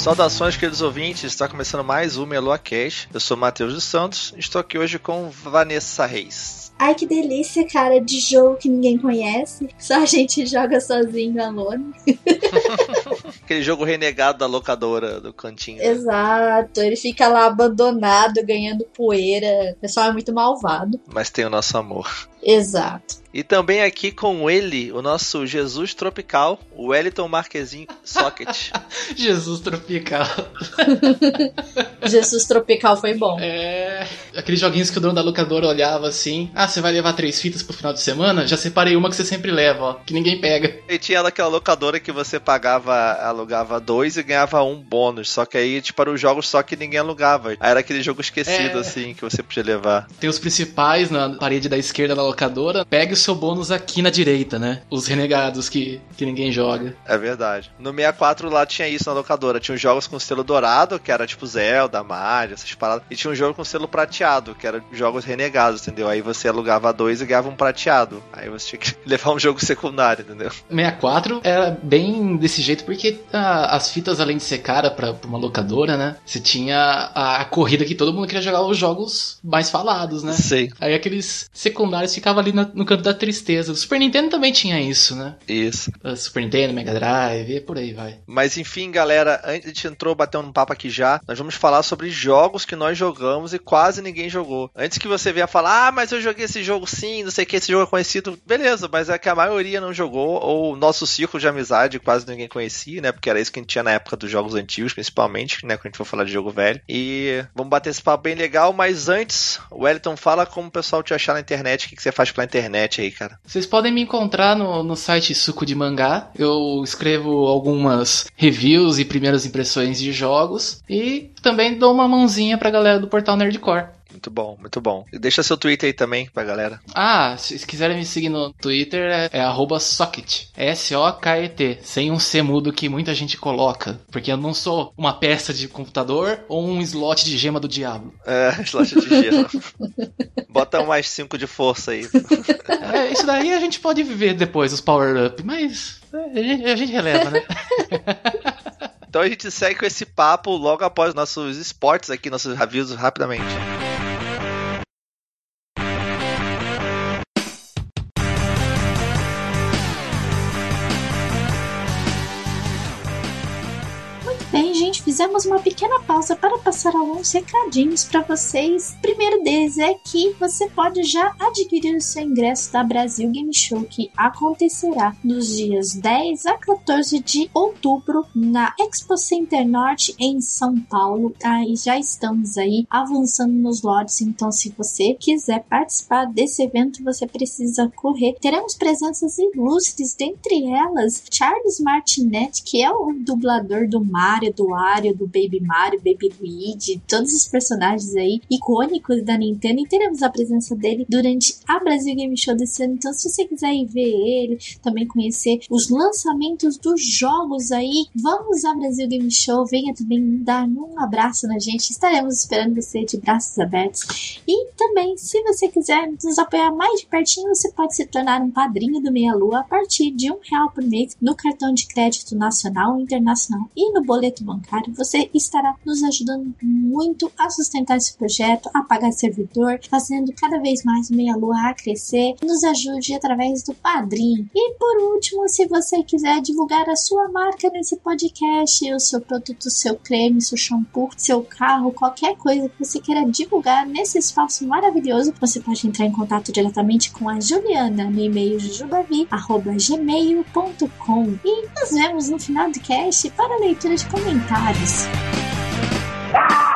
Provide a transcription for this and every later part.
Saudações, queridos ouvintes. Está começando mais um Meloa Cash. Eu sou Matheus dos Santos. Estou aqui hoje com Vanessa Reis. Ai, que delícia, cara, de jogo que ninguém conhece. Só a gente joga sozinho, alone. Aquele jogo renegado da locadora do cantinho. Exato, ele fica lá abandonado, ganhando poeira. O pessoal é muito malvado. Mas tem o nosso amor. Exato. E também aqui com ele, o nosso Jesus Tropical, o Wellington Marquezinho Socket. Jesus Tropical. Jesus Tropical foi bom. É. Aqueles joguinhos que o dono da locadora olhava assim. Ah, você vai levar três fitas pro final de semana? Já separei uma que você sempre leva, ó. Que ninguém pega. E tinha aquela locadora que você pagava, alugava dois e ganhava um bônus. Só que aí, tipo, para os jogos só que ninguém alugava. Aí era aquele jogo esquecido, É. assim, que você podia levar. Tem os principais na parede da esquerda da locadora. Pegue o seu bônus aqui na direita, né? Os renegados que, que ninguém joga. É verdade. No 64 lá tinha isso na locadora. Tinha os jogos com selo dourado, que era tipo Zelda, Mario, essas paradas. E tinha um jogo com selo prateado, que era jogos renegados, entendeu? Aí você alugava dois e ganhava um prateado. Aí você tinha que levar um jogo secundário, entendeu? 64 era bem desse jeito porque ah, as fitas, além de ser cara pra, pra uma locadora, né? Você tinha a, a corrida que todo mundo queria jogar os jogos mais falados, né? Sei. Aí aqueles secundários ficavam ali na- no canto da tristeza. O Super Nintendo também tinha isso, né? Isso. O Super Nintendo, Mega Drive, e por aí vai. Mas enfim, galera, antes a gente entrou batendo um papo aqui já, nós vamos falar sobre jogos que nós jogamos e quase ninguém jogou. Antes que você venha falar, ah, mas eu joguei esse jogo sim, não sei o que, esse jogo é conhecido, beleza, mas é que a maioria não jogou, ou o nosso círculo de amizade quase ninguém conhecia, né? Porque era isso que a gente tinha na época dos jogos antigos, principalmente, né? Quando a gente for falar de jogo velho. E vamos bater esse papo bem legal, mas antes, o Wellington fala como o pessoal te achar na internet, o que, que você faz pela internet aí, cara. Vocês podem me encontrar no, no site Suco de Mangá. Eu escrevo algumas reviews e primeiras impressões de jogos. E também dou uma mãozinha pra galera do portal Nerdcore. Muito bom, muito bom. E deixa seu Twitter aí também pra galera. Ah, se se quiserem me seguir no Twitter é, é arroba socket. S-O-K-E-T. Sem um C mudo que muita gente coloca. Porque eu não sou uma peça de computador ou um slot de gema do diabo. É, slot de gelo. Bota mais 5 de força aí. É, isso daí a gente pode viver depois, os power-up, mas é, a gente, a gente releva, né? Então a gente segue com esse papo logo após nossos esportes aqui, nossos reviews rapidamente. Fizemos uma pequena pausa para passar alguns recadinhos para vocês. O primeiro deles é que você pode já adquirir o seu ingresso da Brasil Game Show, que acontecerá nos dias 10 a 14 de outubro na Expo Center Norte em São Paulo. Aí já estamos aí avançando nos lotes, então se você quiser participar desse evento, você precisa correr. Teremos presenças ilustres, dentre elas Charles Martinet, que é o dublador do Mario, do Wario, do Baby Mario, Baby Luigi, todos os personagens aí icônicos da Nintendo. E teremos a presença dele durante a Brasil Game Show desse ano. Então, se você quiser ir ver ele, também conhecer os lançamentos dos jogos aí, vamos à Brasil Game Show. Venha também dar um abraço na gente. Estaremos esperando você de braços abertos. E também, se você quiser nos apoiar mais de pertinho, você pode se tornar um padrinho do Meia Lua a partir de um real por mês no cartão de crédito nacional internacional e no boleto bancário. Você estará nos ajudando muito a sustentar esse projeto, a pagar servidor, fazendo cada vez mais o Meia Lua a crescer. Nos ajude através do Padrim. E por último, se você quiser divulgar a sua marca nesse podcast, o seu produto, seu creme, seu shampoo, seu carro, qualquer coisa que você queira divulgar nesse espaço maravilhoso, você pode entrar em contato diretamente com a Juliana no e-mail jujubavi.gmail.com e nos vemos no final do cast para a leitura de comentários. News.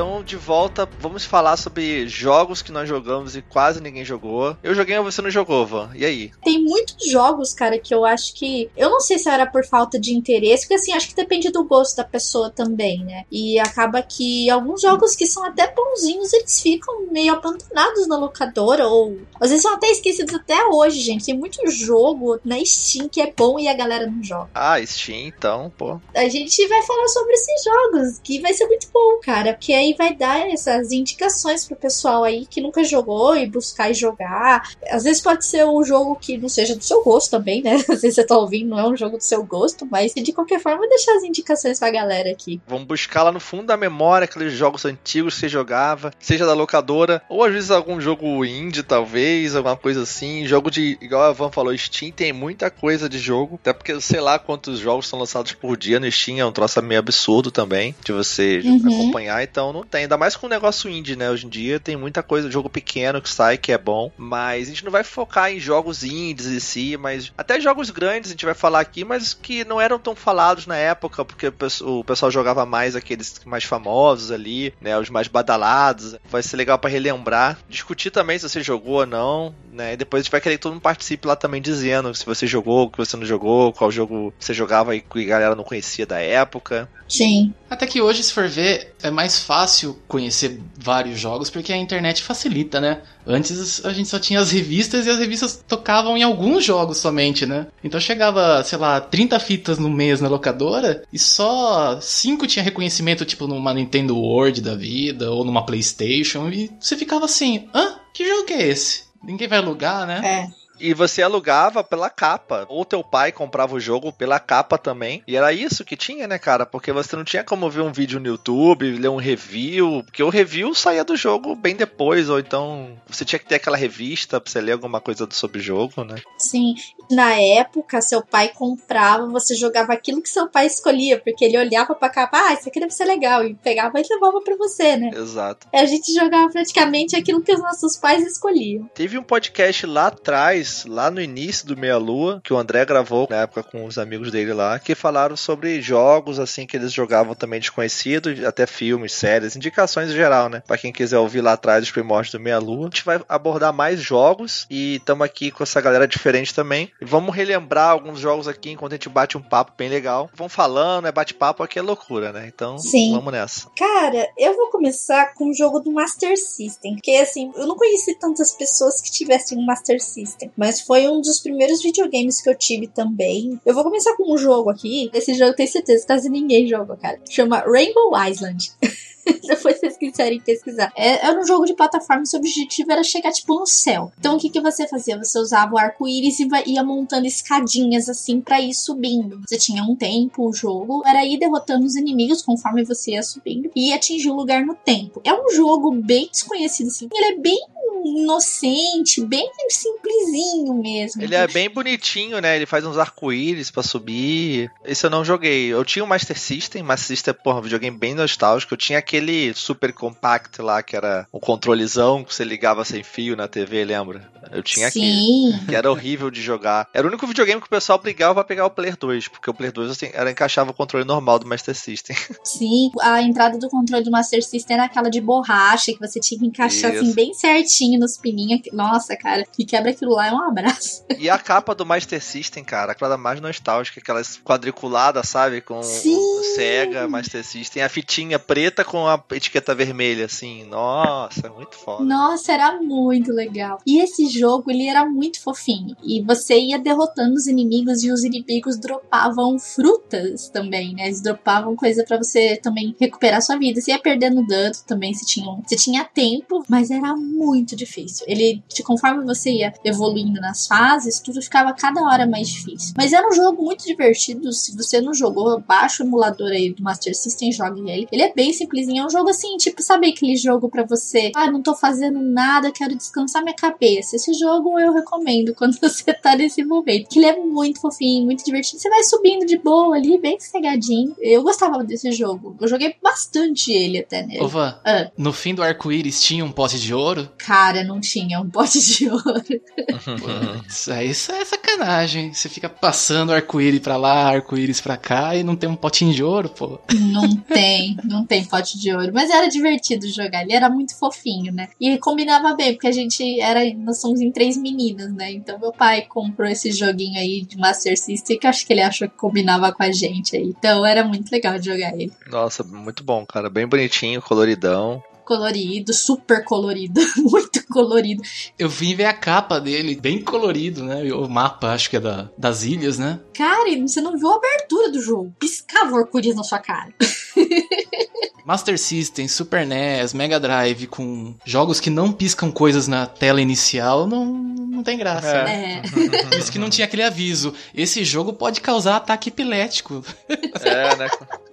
Então, de volta, vamos falar sobre jogos que nós jogamos e quase ninguém jogou. Eu joguei, mas você não jogou, Van. E aí? Tem muitos jogos, cara, que eu acho que. Eu não sei se era por falta de interesse, porque assim, acho que depende do gosto da pessoa também, né? E acaba que alguns jogos que são até bonzinhos, eles ficam meio abandonados na locadora, ou às vezes são até esquecidos até hoje, gente. Tem muito jogo na Steam que é bom e a galera não joga. Ah, Steam, então, pô. A gente vai falar sobre esses jogos, que vai ser muito bom, cara, porque aí vai dar essas indicações pro pessoal aí que nunca jogou e buscar e jogar. Às vezes pode ser um jogo que não seja do seu gosto também, né? Às vezes você tá ouvindo, não é um jogo do seu gosto, mas de qualquer forma, deixar as indicações pra galera aqui. Vamos buscar lá no fundo da memória aqueles jogos antigos que você jogava, seja da locadora, ou às vezes algum jogo indie, talvez, alguma coisa assim. Jogo de, igual a Van falou, Steam tem muita coisa de jogo, até porque sei lá quantos jogos são lançados por dia no Steam, é um troço meio absurdo também, de você Uhum. acompanhar, então não tem, ainda mais com o negócio indie, né? Hoje em dia tem muita coisa, jogo pequeno que sai, que é bom, mas a gente não vai focar em jogos indies em si, mas até jogos grandes a gente vai falar aqui, mas que não eram tão falados na época, porque o pesso- o pessoal jogava mais aqueles mais famosos ali, né? Os mais badalados. Vai ser legal pra relembrar, discutir também se você jogou ou não, né? E depois a gente vai querer que todo mundo participe lá também dizendo se você jogou, o que você não jogou, qual jogo você jogava e que a galera não conhecia da época. Sim. Até que hoje, se for ver, é mais fácil conhecer vários jogos porque a internet facilita, né? Antes a gente só tinha as revistas e as revistas tocavam em alguns jogos somente, né? Então chegava, sei lá, 30 fitas no mês na locadora e só 5 tinha reconhecimento, tipo numa Nintendo World da vida ou numa PlayStation e você ficava assim: hã? Que jogo é esse? Ninguém vai alugar, né? É. E você alugava pela capa. Ou teu pai comprava o jogo pela capa também. E era isso que tinha, né, cara? Porque você não tinha como ver um vídeo no YouTube, ler um review. Porque o review saía do jogo bem depois. Ou então você tinha que ter aquela revista pra você ler alguma coisa sobre o jogo, né? Sim. Na época, seu pai comprava, você jogava aquilo que seu pai escolhia, porque ele olhava pra capa, ah, isso aqui deve ser legal, e pegava e levava pra você, né? Exato. A gente jogava praticamente aquilo que os nossos pais escolhiam. Teve um podcast lá atrás, lá no início do Meia Lua, que o André gravou na época com os amigos dele lá, que falaram sobre jogos assim que eles jogavam também desconhecidos, até filmes, séries, indicações em geral, né? Pra quem quiser ouvir lá atrás os primórdios do Meia Lua. A gente vai abordar mais jogos e estamos aqui com essa galera diferente também. E vamos relembrar alguns jogos aqui enquanto a gente bate um papo bem legal. Vão falando, é bate-papo aqui é loucura, né? Então, Sim. vamos nessa. Cara, eu vou começar com o jogo do Master System. Porque, assim, eu não conheci tantas pessoas que tivessem um Master System. Mas foi um dos primeiros videogames que eu tive também. Eu vou começar com um jogo aqui. Esse jogo eu tenho certeza que quase ninguém joga, cara. Chama Rainbow Island. Depois vocês quiserem pesquisar. É, era um jogo de plataforma, seu objetivo era chegar, tipo, no céu. Então, o que, que você fazia? Você usava o arco-íris e ia montando escadinhas, assim, pra ir subindo. Você tinha um tempo, o jogo era ir derrotando os inimigos conforme você ia subindo e atingir o lugar no tempo. É um jogo bem desconhecido, assim. Ele é bem inocente, bem simplesinho mesmo. Ele é bem bonitinho, né? Ele faz uns arco-íris pra subir. Esse eu não joguei. Eu tinha o Master System. Master System, porra, um videogame bem nostálgico. Eu tinha aquele Super Compact lá, que era um controlezão que você ligava sem fio na TV, lembra? Eu tinha aquele. Sim. Que era horrível de jogar. Era o único videogame que o pessoal brigava pra pegar o Player 2. Porque o Player 2 assim, era, encaixava o controle normal do Master System. Sim, a entrada do controle do Master System era aquela de borracha, que você tinha que encaixar Isso. assim bem certinho nos pininhos. Nossa, cara, que quebra aquilo lá é um abraço. E a capa do Master System, cara, aquela mais nostálgica, aquelas quadriculadas, sabe? Com Sim. o Sega, Master System, a fitinha preta com a etiqueta vermelha, assim. Nossa, muito foda. Nossa, era muito legal. E esse jogo, ele era muito fofinho. E você ia derrotando os inimigos e os inimigos dropavam frutas também, né? Eles dropavam coisa pra você também recuperar sua vida. Você ia perdendo dano também, você tinha, você tinha tempo, mas era muito difícil. Ele, de- conforme você ia evoluindo nas fases, tudo ficava cada hora mais difícil. Mas era um jogo muito divertido. Se você não jogou, baixa o emulador aí do Master System, jogue ele. Ele é bem simplesinho. É um jogo assim, tipo, sabe aquele jogo pra você? Ah, não tô fazendo nada, quero descansar minha cabeça. Esse jogo eu recomendo quando você tá nesse momento. Que ele é muito fofinho, muito divertido. Você vai subindo de boa ali, bem sossegadinho. Eu gostava desse jogo. Eu joguei bastante ele até nele. Ô, Van, Ah. no fim do arco-íris tinha um pote de ouro? Cara, não tinha um pote de ouro. Putz, aí isso é sacanagem. Você fica passando arco-íris pra lá, arco-íris pra cá e não tem um potinho de ouro, pô. Não tem, não tem pote de ouro. Mas era divertido jogar. Ele era muito fofinho, né? E combinava bem, porque a gente era. Nós somos em três meninas, né? Então meu pai comprou esse joguinho aí de Master System que acho que ele achou que combinava com a gente aí. Então era muito legal de jogar ele. Nossa, muito bom, cara. Bem bonitinho, coloridão. Colorido, super colorido, muito colorido. Eu vim ver a capa dele, bem colorido, né? O mapa, acho que é da, das ilhas, né? Cara, você não viu a abertura do jogo. Piscava o arco-íris na sua cara. Master System, Super NES, Mega Drive com jogos que não piscam coisas na tela inicial, não, não tem graça. É. né? É. Por isso que não tinha aquele aviso. Esse jogo pode causar ataque epilético. É, né?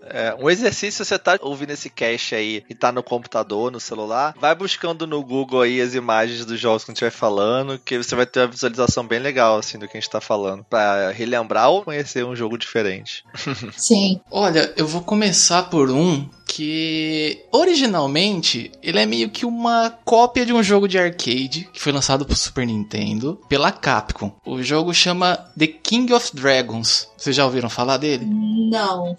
É, um exercício, você tá ouvindo esse cast aí e tá no computador, no celular, vai buscando no Google aí as imagens dos jogos que a gente vai falando, que você vai ter uma visualização bem legal, assim, do que a gente tá falando, pra relembrar ou conhecer um jogo diferente. Sim. Olha, eu vou começar por um que originalmente ele é meio que uma cópia de um jogo de arcade que foi lançado pro Super Nintendo pela Capcom. O jogo chama The King of Dragons. Vocês já ouviram falar dele? Não.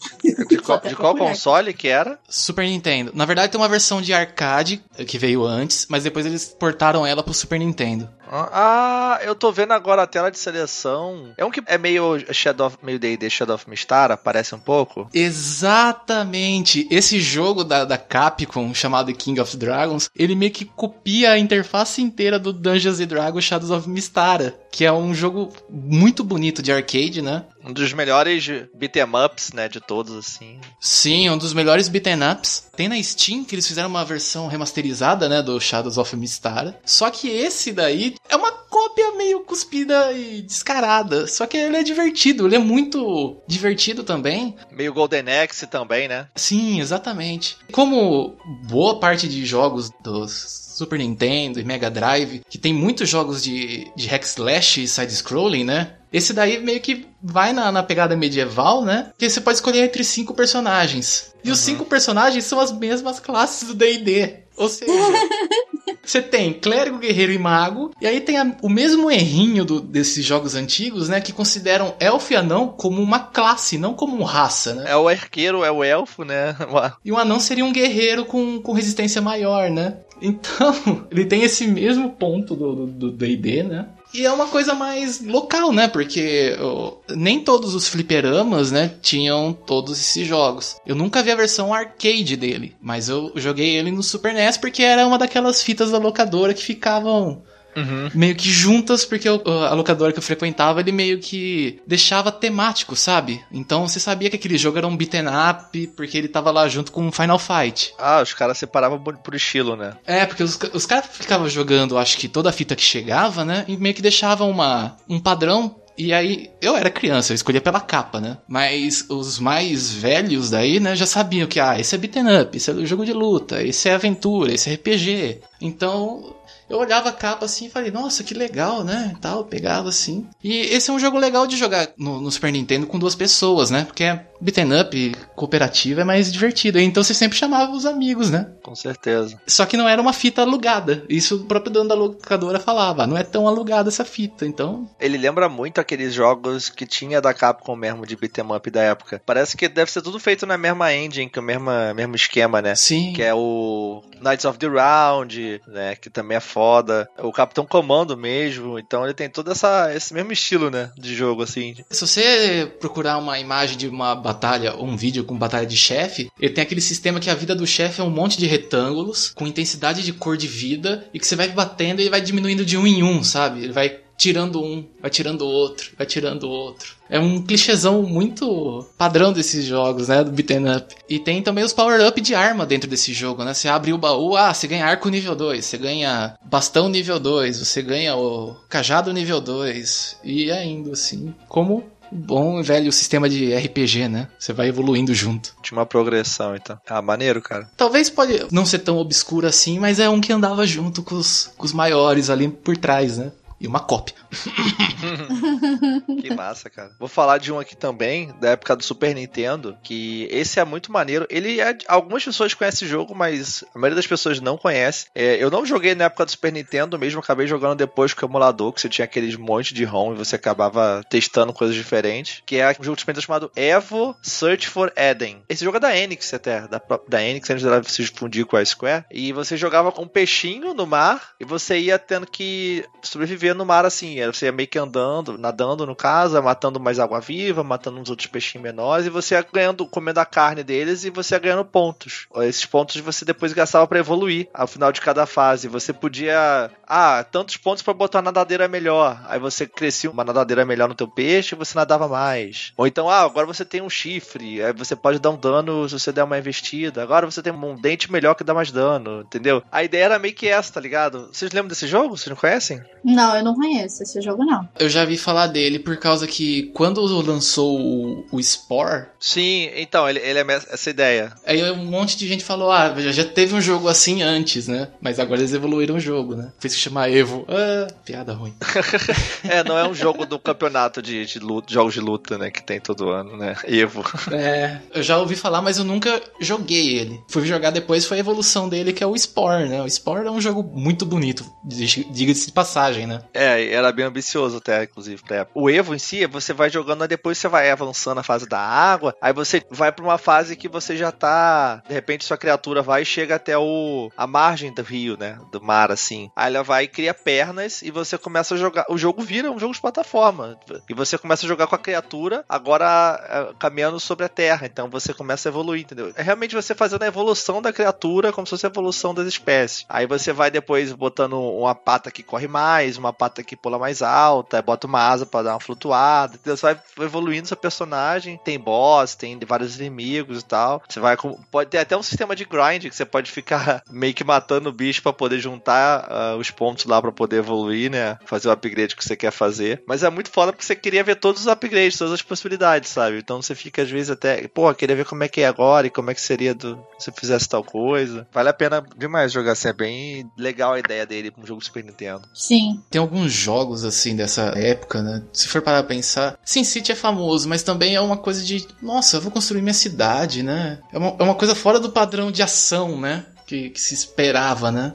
De qual, de qual console que era? Super Nintendo. Na verdade tem uma versão de arcade que veio antes, mas depois eles portaram ela pro Super Nintendo. Ah, eu tô vendo agora a tela de seleção. É um que é meio Shadow of, meio D&D Shadow of Mistara, parece um pouco. Exatamente. Esse jogo da, da Capcom, chamado King of Dragons, ele meio que copia a interface inteira do Dungeons and Dragons Shadows of Mistara, que é um jogo muito bonito de arcade, né? Um dos melhores beat'em ups, né, de todos, assim. Sim, um dos melhores beaten ups. Tem na Steam que eles fizeram uma versão remasterizada, né, do Shadows of Mistara. Só que esse daí é uma cópia meio cuspida e descarada. Só que ele é divertido, ele é muito divertido também. Meio Golden Axe também, né? Sim, exatamente. Como boa parte de jogos dos Super Nintendo e Mega Drive, que tem muitos jogos de, de hack slash e side-scrolling, né? Esse daí meio que vai na, na pegada medieval, né? Que você pode escolher entre cinco personagens. E os cinco personagens são as mesmas classes do D&D. Ou seja, você tem clérigo, guerreiro e mago. E aí tem a- o mesmo errinho do- desses jogos antigos, né? Que consideram elfo e anão como uma classe, não como raça, né? É o arqueiro, é o elfo, né? E um anão seria um guerreiro com, com resistência maior, né? Então, ele tem esse mesmo ponto do do D&D, né? E é uma coisa mais local, né? Porque ó, nem todos os fliperamas, né, tinham todos esses jogos. Eu nunca vi a versão arcade dele, mas eu joguei ele no Super NES porque era uma daquelas fitas da locadora que ficavam Uhum. meio que juntas, porque eu- a locadora que eu frequentava, ele meio que deixava temático, sabe? Então você sabia que aquele jogo era um beaten up, porque ele tava lá junto com o Final Fight. Ah, os caras separavam por, por estilo, né? É, porque os, os caras ficavam jogando, acho que toda a fita que chegava, né? E meio que deixavam uma, um padrão. E aí, eu era criança, eu escolhia pela capa, né? Mas os mais velhos daí, né, já sabiam que, ah, esse é beaten up, esse é jogo de luta, esse é aventura, esse é RPG. Então, eu olhava a capa assim e falei, nossa, que legal, né? E tal, pegava assim. E esse é um jogo legal de jogar no, no Super Nintendo com duas pessoas, né? Porque é beaten up, cooperativo, é mais divertido. Então você sempre chamava os amigos, né? Com certeza. Só que não era uma fita alugada. Isso o próprio dono da locadora falava. Não é tão alugada essa fita, então. Ele lembra muito aqueles jogos que tinha da Capcom mesmo, de beat'em up da época. Parece que deve ser tudo feito na mesma engine, que é o mesmo, mesmo esquema, né? Sim. Que é o Knights of the Round, né? Que também é foda. O Capitão Comando mesmo. Então ele tem todo essa, esse mesmo estilo, né? De jogo, assim. Se você procurar uma imagem de uma batalha ou um vídeo com batalha de chefe, ele tem aquele sistema que a vida do chefe é um monte de retângulos com intensidade de cor de vida e que você vai batendo e vai diminuindo de um em um, sabe? Ele vai tirando um, vai tirando outro, vai tirando outro. É um clichêzão muito padrão desses jogos, né? Do beaten up. E tem também os power-up de arma dentro desse jogo, né? Você abre o baú, ah, você ganha arco nível 2, você ganha bastão nível 2, você ganha o cajado nível 2. E é indo assim, como bom e velho sistema de RPG, né? Você vai evoluindo junto. Tinha uma progressão, então. Ah, maneiro, cara. Talvez pode não ser tão obscuro assim, mas é um que andava junto com os, com os maiores ali por trás, né? E uma cópia. que massa, cara. Vou falar de um aqui também, da época do Super Nintendo, que esse é muito maneiro. Ele é. Algumas pessoas conhecem o jogo, mas a maioria das pessoas não conhece. É, eu não joguei na época do Super Nintendo mesmo, acabei jogando depois com o emulador, que você tinha aqueles monte de ROM e você acabava testando coisas diferentes. Que é um jogo de Nintendo chamado Evo Search for Eden. Esse jogo é da Enix até, da, da Enix, antes dela se fundir com a Square. E você jogava com um peixinho no mar e você ia tendo que sobreviver no mar assim. Você ia meio que andando, nadando no caso, matando mais água viva, matando uns outros peixinhos menores e você ia ganhando, comendo a carne deles e você ia ganhando pontos. Esses pontos você depois gastava para evoluir ao final de cada fase. Você podia, ah, tantos pontos para botar uma nadadeira melhor. Aí você crescia uma nadadeira melhor no teu peixe e você nadava mais. Ou então, ah, agora você tem um chifre, aí você pode dar um dano se você der uma investida. Agora você tem um dente melhor que dá mais dano, entendeu? A ideia era meio que essa, tá ligado? Vocês lembram desse jogo? Vocês não conhecem? Não, eu não conheço esse jogo, não. Eu já vi falar dele por causa que quando lançou o, o Spore. Sim, então, ele, ele é essa ideia. Aí um monte de gente falou: ah, já teve um jogo assim antes, né? Mas agora eles evoluíram o jogo, né? Fez que chamar Evo. Ah, piada ruim. é, não é um jogo do campeonato de, de luta, jogos de luta, né? Que tem todo ano, né? Evo. É, eu já ouvi falar, mas eu nunca joguei ele. Fui jogar depois, foi a evolução dele, que é o Spore, né? O Spore é um jogo muito bonito, diga-se de passagem, né? É, era bem ambicioso até, inclusive, pra época. O Evo em si, você vai jogando, depois você vai avançando a fase da água, aí você vai pra uma fase que você já tá. De repente, sua criatura vai e chega até o a margem do rio, né? Do mar, assim. Aí ela vai e cria pernas e você começa a jogar. O jogo vira um jogo de plataforma. E você começa a jogar com a criatura, agora é, caminhando sobre a terra. Então você começa a evoluir, entendeu? É realmente você fazendo a evolução da criatura como se fosse a evolução das espécies. Aí você vai depois botando uma pata que corre mais, uma pata que pula mais alta, bota uma asa para dar uma flutuada. Entendeu? Você vai evoluindo seu personagem. Tem boss, tem vários inimigos e tal. Você vai com. Pode ter até um sistema de grind que você pode ficar meio que matando o bicho para poder juntar uh, os pontos lá para poder evoluir, né? Fazer o upgrade que você quer fazer. Mas é muito foda porque você queria ver todos os upgrades, todas as possibilidades, sabe? Então você fica às vezes até, pô, queria ver como é que é agora e como é que seria do, se fizesse tal coisa. Vale a pena demais jogar assim, é bem legal a ideia dele pra um jogo Super Nintendo. Sim. Tem alguns jogos assim dessa época, né? Se for parar pra pensar, Sin City é famoso, mas também é uma coisa de, nossa, eu vou construir minha cidade, né? É uma, é uma coisa fora do padrão de ação, né? Que, que se esperava, né?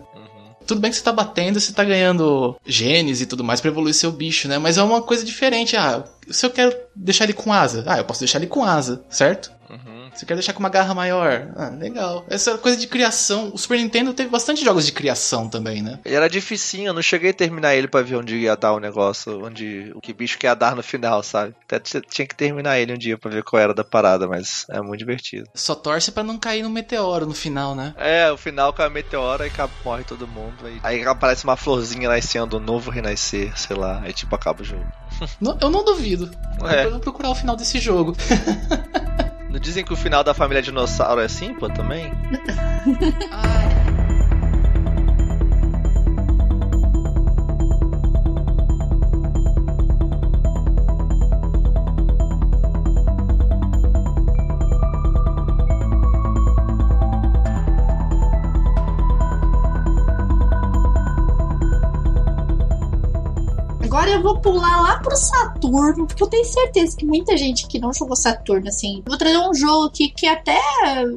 Tudo bem que você tá batendo, você tá ganhando genes e tudo mais para evoluir seu bicho, né? Mas é uma coisa diferente. Ah, se eu quero deixar ele com asa, ah, eu posso deixar ele com asa, certo? Você quer deixar com uma garra maior? Ah, legal. Essa coisa de criação. O Super Nintendo teve bastante jogos de criação também, né? Ele era dificinho, eu não cheguei a terminar ele para ver onde ia dar o negócio, onde o que bicho quer dar no final, sabe? Até tinha que terminar ele um dia para ver qual era da parada, mas é muito divertido. Só torce para não cair no meteoro no final, né? É, o final cai o meteoro e morre todo mundo. Aí, aí aparece uma florzinha nascendo, um novo renascer, sei lá. Aí tipo acaba o jogo. Não, eu não duvido. É. Eu vou procurar o final desse jogo. Dizem que o final da família dinossauro é assim, pô, também? Agora eu vou pular lá pro Saturno, porque eu tenho certeza que muita gente que não jogou Saturno, assim. Vou trazer um jogo aqui que até,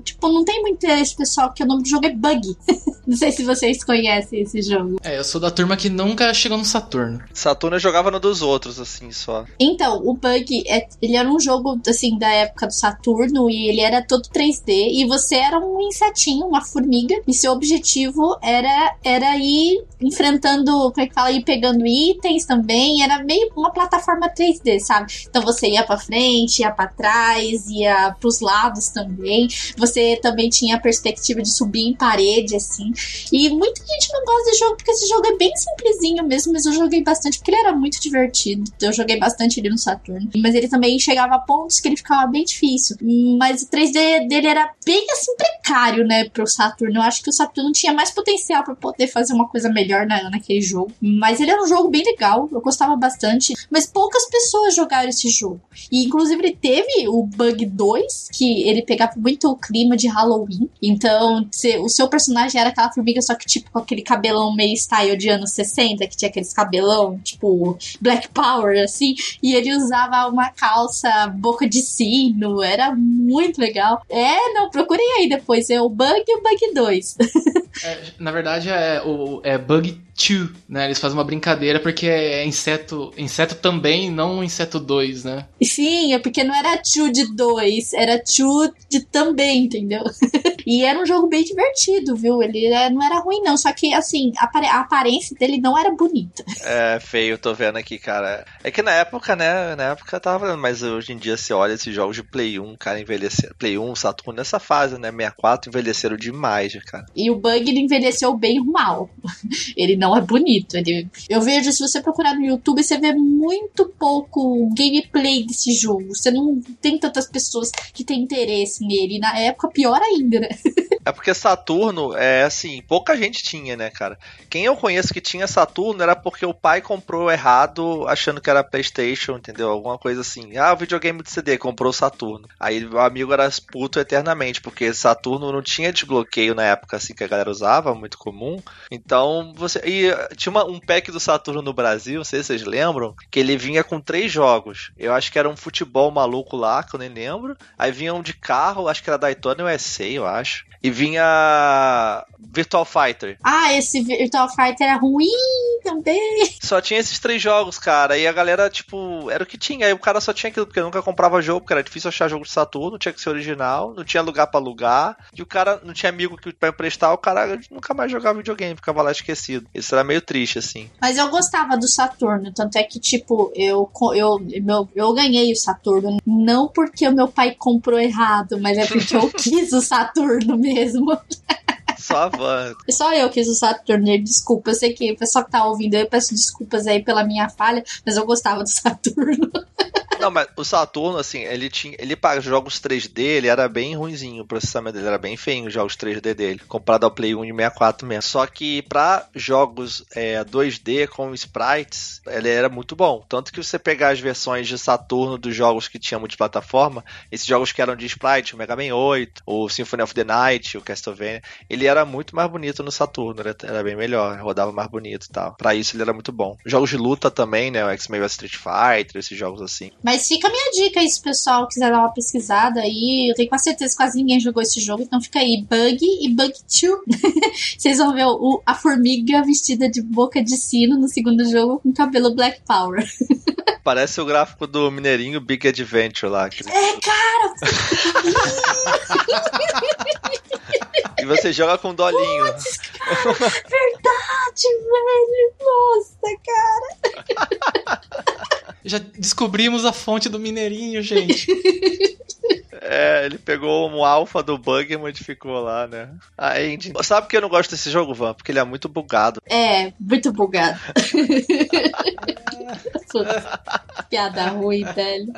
tipo, não tem muito interesse pessoal, que o nome do jogo é Bug. não sei se vocês conhecem esse jogo. É, eu sou da turma que nunca chegou no Saturno. Saturno eu jogava no dos outros, assim, só. Então, o Bug, é, ele era um jogo, assim, da época do Saturno e ele era todo 3D e você era um insetinho, uma formiga, e seu objetivo era, era ir enfrentando, como é que fala, ir pegando itens também era meio uma plataforma 3D, sabe? Então você ia para frente, ia para trás, ia pros lados também. Você também tinha a perspectiva de subir em parede, assim. E muita gente não gosta desse jogo porque esse jogo é bem simplesinho mesmo, mas eu joguei bastante porque ele era muito divertido. Eu joguei bastante ele no Saturno. Mas ele também chegava a pontos que ele ficava bem difícil. Mas o 3D dele era bem assim precário, né, pro Saturno. Eu acho que o Saturno tinha mais potencial para poder fazer uma coisa melhor na, naquele jogo. Mas ele era um jogo bem legal eu gostava bastante, mas poucas pessoas jogaram esse jogo. E inclusive ele teve o Bug 2, que ele pegava muito o clima de Halloween. Então, se, o seu personagem era aquela formiga, só que tipo com aquele cabelão meio style de anos 60, que tinha aqueles cabelão, tipo Black Power, assim, e ele usava uma calça boca de sino, era muito legal. É, não, procurem aí depois, é o Bug e o Bug 2. É, na verdade é o é Bug 2, né? Eles fazem uma brincadeira porque é inseto, inseto também, não inseto 2, né? Sim, é porque não era 2 de 2, era 2 de também, entendeu? e era um jogo bem divertido, viu? Ele é, não era ruim, não. Só que, assim, a, a, aparência dele não era bonita. É, feio, tô vendo aqui, cara. É que na época, né? Na época tava. Mas hoje em dia você olha esses jogos de Play 1, cara, envelheceram. Play 1, Saturno, nessa fase, né? 64 envelheceram demais, cara. E o Bug ele envelheceu bem mal. ele não é bonito. Ele... Eu vejo, se você procurar no YouTube, você vê muito pouco gameplay desse jogo. Você não tem tantas pessoas que têm interesse nele. E na época, pior ainda, né? É porque Saturno, é assim, pouca gente tinha, né, cara? Quem eu conheço que tinha Saturno era porque o pai comprou errado, achando que era PlayStation, entendeu? Alguma coisa assim. Ah, o videogame de CD, comprou Saturno. Aí o amigo era puto eternamente, porque Saturno não tinha desbloqueio na época assim que a galera usava, muito comum. Então, você. E tinha uma, um pack do Saturno no Brasil, não sei se vocês lembram, que ele vinha com três jogos. Eu acho que era um futebol maluco lá, que eu nem lembro. Aí vinha um de carro, acho que era Daytona USA, eu acho. E vinha Virtual Fighter. Ah, esse Virtual Fighter era ruim também. Só tinha esses três jogos, cara. E a galera, tipo, era o que tinha. Aí o cara só tinha aquilo, porque nunca comprava jogo, porque era difícil achar jogo de Saturno, tinha que ser original, não tinha lugar para alugar. E o cara não tinha amigo que pra emprestar, o cara nunca mais jogava videogame, ficava lá esquecido. Isso era meio triste, assim. Mas eu gostava do Saturno, tanto é que, tipo, eu, eu, meu, eu ganhei o Saturno, não porque o meu pai comprou errado, mas é porque eu quis o Saturno mesmo. Só a van. Só eu quis o Saturno, desculpa. Eu sei que o pessoal que tá ouvindo, eu peço desculpas aí pela minha falha, mas eu gostava do Saturno. Não, mas o Saturno, assim, ele tinha. Ele para jogos 3D, ele era bem ruinzinho. O processamento dele era bem feio, os jogos 3D dele, comparado ao Play 1 e 64 mesmo. Só que para jogos é, 2D com sprites, ele era muito bom. Tanto que você pegar as versões de Saturno dos jogos que tinham multiplataforma, esses jogos que eram de sprite, o Mega Man 8, o Symphony of the Night, o Castlevania, ele era muito mais bonito no Saturno, era, era bem melhor, rodava mais bonito e tal. Pra isso ele era muito bom. Jogos de luta também, né? O X-Men vs Street Fighter, esses jogos assim. Mas fica a minha dica aí, se o pessoal quiser dar uma pesquisada aí. Eu tenho quase certeza que quase ninguém jogou esse jogo, então fica aí Bug e Bug 2. Vocês vão ver o, a formiga vestida de boca de sino no segundo jogo com cabelo Black Power. Parece o gráfico do Mineirinho Big Adventure lá. É, cara! e você joga com dolinho. Puts, cara, verdade, velho! Nossa, cara! Já descobrimos a fonte do Mineirinho, gente. É, ele pegou um alfa do bug e modificou lá, né? A engine. Sabe por que eu não gosto desse jogo, Van? Porque ele é muito bugado. É, muito bugado. Piada ruim, velho.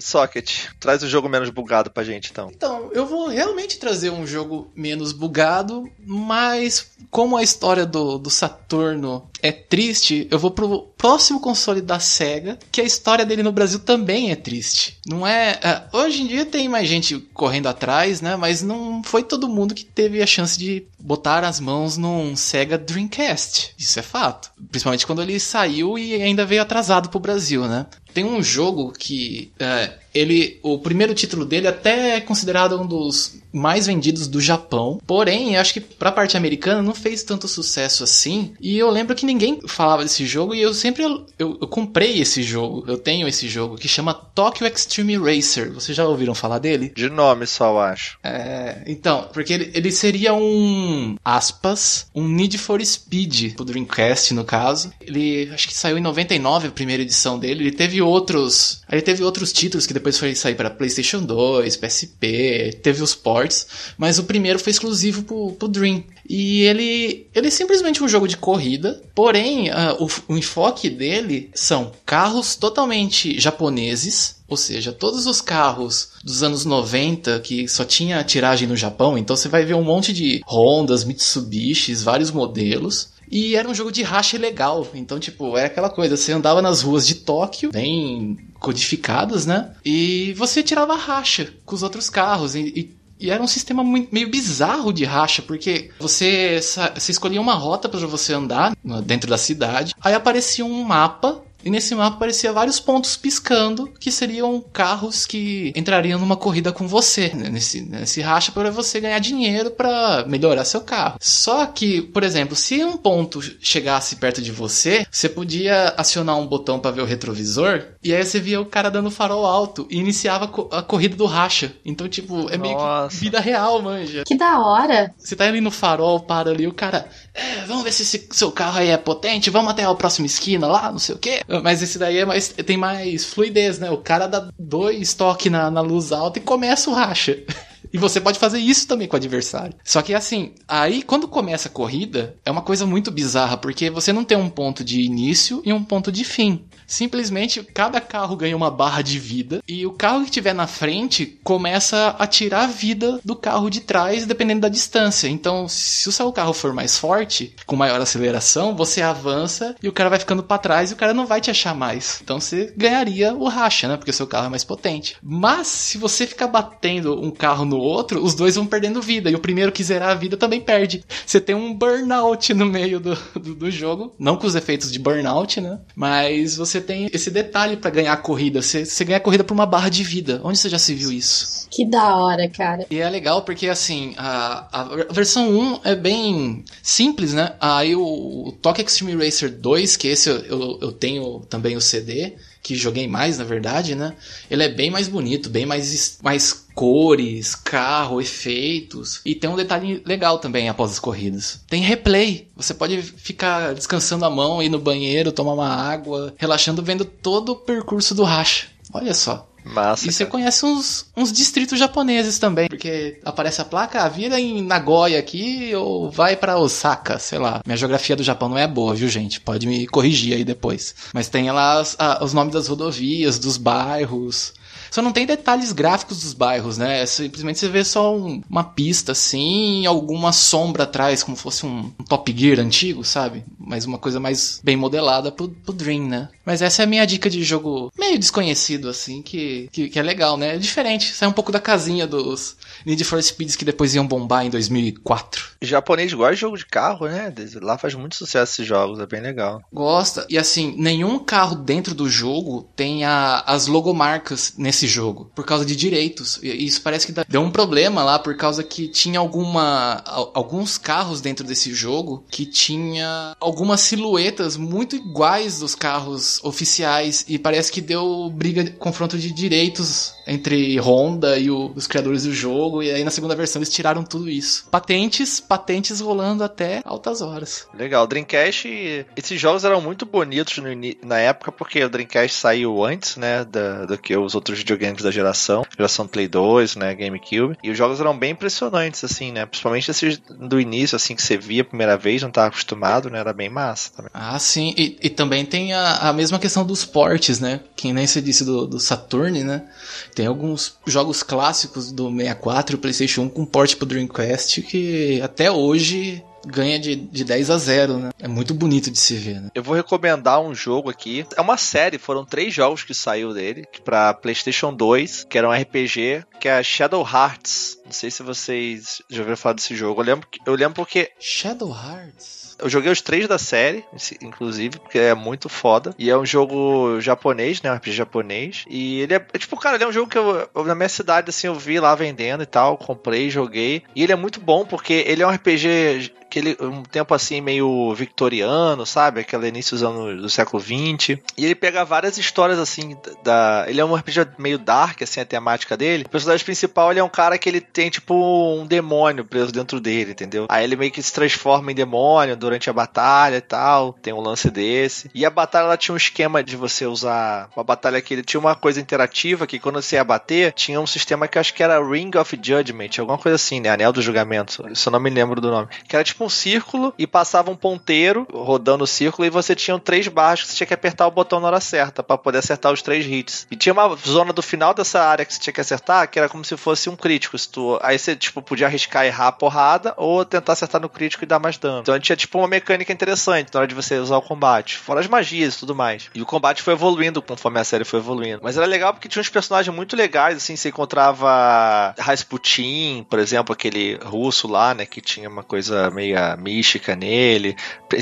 Socket, traz o um jogo menos bugado pra gente, então. Então, eu vou realmente trazer um jogo menos bugado, mas como a história do, do Saturno é triste, eu vou pro próximo console da SEGA, que a história dele no Brasil também é triste. Não é. Uh, hoje em dia tem mais gente correndo atrás, né? Mas não foi todo mundo que teve a chance de botar as mãos num Sega Dreamcast. Isso é fato. Principalmente quando ele saiu e ainda veio atrasado pro Brasil, né? Tem um jogo que é, ele, o primeiro título dele até é considerado um dos mais vendidos do Japão. Porém, acho que pra parte americana não fez tanto sucesso assim. E eu lembro que ninguém falava desse jogo e eu sempre eu, eu, eu comprei esse jogo. Eu tenho esse jogo que chama Tokyo Extreme Racer. Vocês já ouviram falar dele? De nome só, eu acho. É, então, porque ele, ele seria um aspas, um Need for Speed pro Dreamcast no caso. Ele acho que saiu em 99 a primeira edição dele. Ele teve outros, ele teve outros títulos que depois foi sair para PlayStation 2, PSP, teve os ports, mas o primeiro foi exclusivo pro, pro Dream. E ele, ele é simplesmente um jogo de corrida, porém uh, o, o enfoque dele são carros totalmente japoneses, ou seja, todos os carros dos anos 90 que só tinha tiragem no Japão, então você vai ver um monte de Hondas, Mitsubishis, vários modelos. E era um jogo de racha legal. Então, tipo, é aquela coisa, você andava nas ruas de Tóquio, bem codificadas, né? E você tirava racha com os outros carros. E, e E era um sistema muito, meio bizarro de racha, porque você, você escolhia uma rota para você andar dentro da cidade, aí aparecia um mapa e nesse mapa aparecia vários pontos piscando, que seriam carros que entrariam numa corrida com você, né? nesse, nesse racha para você ganhar dinheiro para melhorar seu carro. Só que, por exemplo, se um ponto chegasse perto de você, você podia acionar um botão para ver o retrovisor, e aí você via o cara dando farol alto e iniciava a corrida do racha. Então, tipo, é meio Nossa. que vida real, manja. Que da hora! Você tá ali no farol, para ali, o cara, é, vamos ver se esse seu carro aí é potente, vamos até a próxima esquina lá, não sei o quê. Mas esse daí é mais, tem mais fluidez, né? O cara dá dois toques na, na luz alta e começa o racha. E você pode fazer isso também com o adversário. Só que assim, aí quando começa a corrida, é uma coisa muito bizarra, porque você não tem um ponto de início e um ponto de fim. Simplesmente cada carro ganha uma barra de vida e o carro que tiver na frente começa a tirar a vida do carro de trás dependendo da distância. Então, se o seu carro for mais forte, com maior aceleração, você avança e o cara vai ficando para trás e o cara não vai te achar mais. Então você ganharia o racha, né? Porque o seu carro é mais potente. Mas se você ficar batendo um carro no outro, os dois vão perdendo vida e o primeiro que zerar a vida também perde. Você tem um burnout no meio do, do, do jogo, não com os efeitos de burnout, né? Mas você tem esse detalhe para ganhar a corrida. Você, você ganha a corrida por uma barra de vida. Onde você já se viu isso? Que da hora, cara. E é legal porque, assim, a, a versão 1 é bem simples, né? Aí o, o Tokyo Extreme Racer 2, que esse eu, eu, eu tenho também o CD, que joguei mais, na verdade, né? Ele é bem mais bonito, bem mais, mais cores, carro, efeitos. E tem um detalhe legal também após as corridas. Tem replay. Você pode ficar descansando a mão, ir no banheiro, tomar uma água, relaxando, vendo todo o percurso do racha. Olha só. Massa, e você conhece uns, uns distritos japoneses também, porque aparece a placa, ah, vira em Nagoya aqui ou vai para Osaka, sei lá. Minha geografia do Japão não é boa, viu, gente? Pode me corrigir aí depois. Mas tem lá as, a, os nomes das rodovias, dos bairros. Só não tem detalhes gráficos dos bairros, né? É simplesmente você vê só um, uma pista assim alguma sombra atrás, como fosse um, um, Top Gear antigo, sabe? Mas uma coisa mais bem modelada pro, pro Dream, né? Mas essa é a minha dica de jogo meio desconhecido, assim, que, que, que é legal, né? É diferente, sai um pouco da casinha dos Need for Speeds que depois iam bombar em 2004. O japonês gosta de jogo de carro, né? Lá faz muito sucesso esses jogos, é bem legal. Gosta. E assim, nenhum carro dentro do jogo tem a, as logomarcas nesse esse jogo por causa de direitos. E isso parece que deu um problema lá por causa que tinha alguma alguns carros dentro desse jogo que tinha algumas silhuetas muito iguais dos carros oficiais e parece que deu briga, confronto de direitos entre Honda e o, os criadores do jogo e aí na segunda versão eles tiraram tudo isso. Patentes, patentes rolando até altas horas. Legal, Dreamcast, esses jogos eram muito bonitos no, na época porque o Dreamcast saiu antes, né, da, do que os outros videogames da geração, geração Play 2, né, GameCube, e os jogos eram bem impressionantes, assim, né, principalmente esses do início, assim, que você via a primeira vez, não estava acostumado, né, era bem massa também. Ah, sim, e, e também tem a, a mesma questão dos portes, né, que nem você disse do, do Saturn, né, tem alguns jogos clássicos do 64 e PlayStation 1 com porte pro Dreamcast que até hoje ganha de, de 10 a 0, né? É muito bonito de se ver, né? Eu vou recomendar um jogo aqui. É uma série, foram três jogos que saiu dele, para PlayStation 2, que era um RPG, que é Shadow Hearts. Não sei se vocês já ouviram falar desse jogo. Eu lembro, eu lembro porque. Shadow Hearts? Eu joguei os três da série, inclusive, porque é muito foda. E é um jogo japonês, né? Um RPG japonês. E ele é, é, tipo, cara, ele é um jogo que eu, eu, na minha cidade, assim, eu vi lá vendendo e tal. Comprei, joguei. E ele é muito bom porque ele é um RPG aquele um tempo assim meio victoriano, sabe? Aquele início dos anos do século 20. E ele pega várias histórias assim da, ele é um RPG meio dark assim a temática dele. O personagem principal ele é um cara que ele tem tipo um demônio preso dentro dele, entendeu? Aí ele meio que se transforma em demônio durante a batalha e tal. Tem um lance desse. E a batalha ela tinha um esquema de você usar uma batalha que ele tinha uma coisa interativa que quando você ia bater, tinha um sistema que acho que era Ring of Judgment, alguma coisa assim, né? Anel do julgamento. Isso eu não me lembro do nome. Que era tipo um círculo e passava um ponteiro rodando o círculo e você tinha três barras que você tinha que apertar o botão na hora certa para poder acertar os três hits. E tinha uma zona do final dessa área que você tinha que acertar que era como se fosse um crítico. Se tu aí você, tipo, podia arriscar errar a porrada ou tentar acertar no crítico e dar mais dano. Então tinha, tipo, uma mecânica interessante na hora de você usar o combate. Fora as magias e tudo mais. E o combate foi evoluindo conforme a série foi evoluindo. Mas era legal porque tinha uns personagens muito legais, assim, você encontrava Rasputin, por exemplo, aquele russo lá, né, que tinha uma coisa meio mística nele,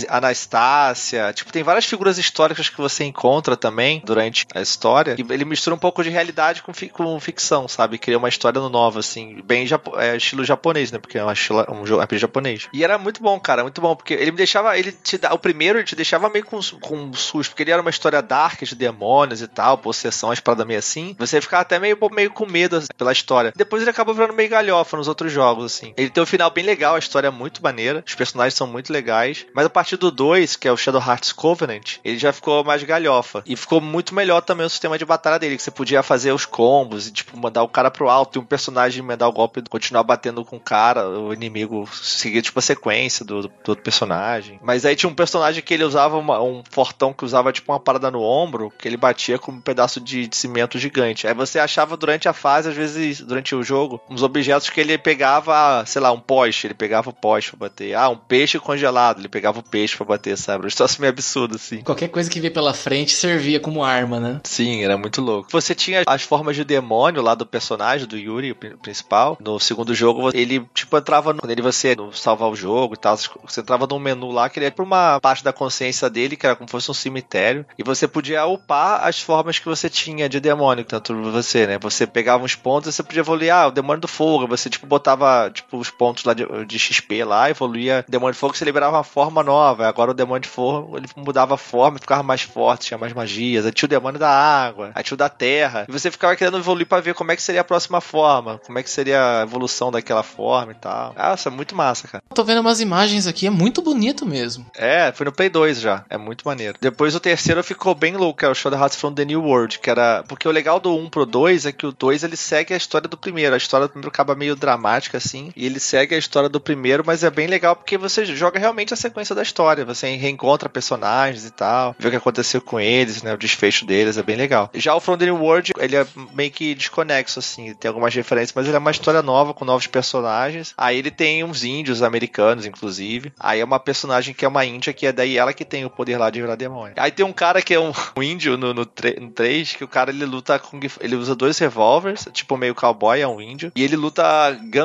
Anastácia, tipo, tem várias figuras históricas que você encontra também durante a história, e ele mistura um pouco de realidade com, fi com ficção, sabe? Cria uma história nova, assim, bem japo é, estilo japonês, né, porque é um, um jogo japonês. E era muito bom, cara, muito bom, porque ele me deixava, ele te dá, o primeiro ele te deixava meio com, com um susto, porque ele era uma história dark de demônios e tal, possessão, as paradas meio assim, você ficava até meio, meio com medo assim, pela história. Depois ele acabou virando meio galhofa nos outros jogos, assim. Ele tem um final bem legal, a história é muito maneira, os personagens são muito legais, mas a partir do 2, que é o Shadow Hearts Covenant, ele já ficou mais galhofa. E ficou muito melhor também o sistema de batalha dele, que você podia fazer os combos e, tipo, mandar o cara pro alto e um personagem mandar o golpe, continuar batendo com o cara, o inimigo seguir, tipo, a sequência do, do, outro personagem. Mas aí tinha um personagem que ele usava uma, um fortão que usava, tipo, uma parada no ombro, que ele batia com um pedaço de, de cimento gigante. Aí você achava durante a fase, às vezes, durante o jogo, uns objetos que ele pegava, sei lá, um poste, ele pegava o poste pra bater. Ah, um peixe congelado, ele pegava o peixe pra bater, sabe? Um troço meio absurdo, assim. Qualquer coisa que veio pela frente servia como arma, né? Sim, era muito louco. Você tinha as formas de demônio lá do personagem, do Yuri, o principal. No segundo jogo, ele, tipo, entrava no, quando ele você salvar o jogo e tal, você entrava num menu lá que ele ia pra uma parte da consciência dele, que era como se fosse um cemitério, e você podia upar as formas que você tinha de demônio, tanto você, né? Você pegava uns pontos e você podia evoluir, ah, o demônio do fogo, você, tipo, botava, tipo, os pontos lá de, de XP lá, evoluía o demônio de fogo, você liberava uma forma nova, agora o demônio de fogo, ele mudava a forma, ficava mais forte, tinha mais magias, aí tinha o demônio da água, aí tinha o da terra, e você ficava querendo evoluir para ver como é que seria a próxima forma, como é que seria a evolução daquela forma e tal. Nossa, é muito massa, cara. Tô vendo umas imagens aqui, é muito bonito mesmo. É, foi no Play 2 já, é muito maneiro. Depois o terceiro ficou bem louco, que era o Shadow Hearts from the New World, que era... Porque o legal do 1 pro 2 é que o 2 ele segue a história do primeiro, a história do primeiro acaba meio dramática, assim, e ele segue a história do primeiro, mas é bem legal porque você joga realmente a sequência da história, você reencontra personagens e tal, vê o que aconteceu com eles, né, o desfecho deles, é bem legal. Já o New World, ele é meio que desconexo, assim, tem algumas referências, mas ele é uma história nova, com novos personagens. Aí ele tem uns índios americanos, inclusive. Aí é uma personagem que é uma índia, que é daí ela que tem o poder lá de virar demônio. Aí tem um cara que é um, um índio no, no, 3, que o cara ele luta com. Ele usa dois revólveres, tipo meio cowboy, é um índio. E ele luta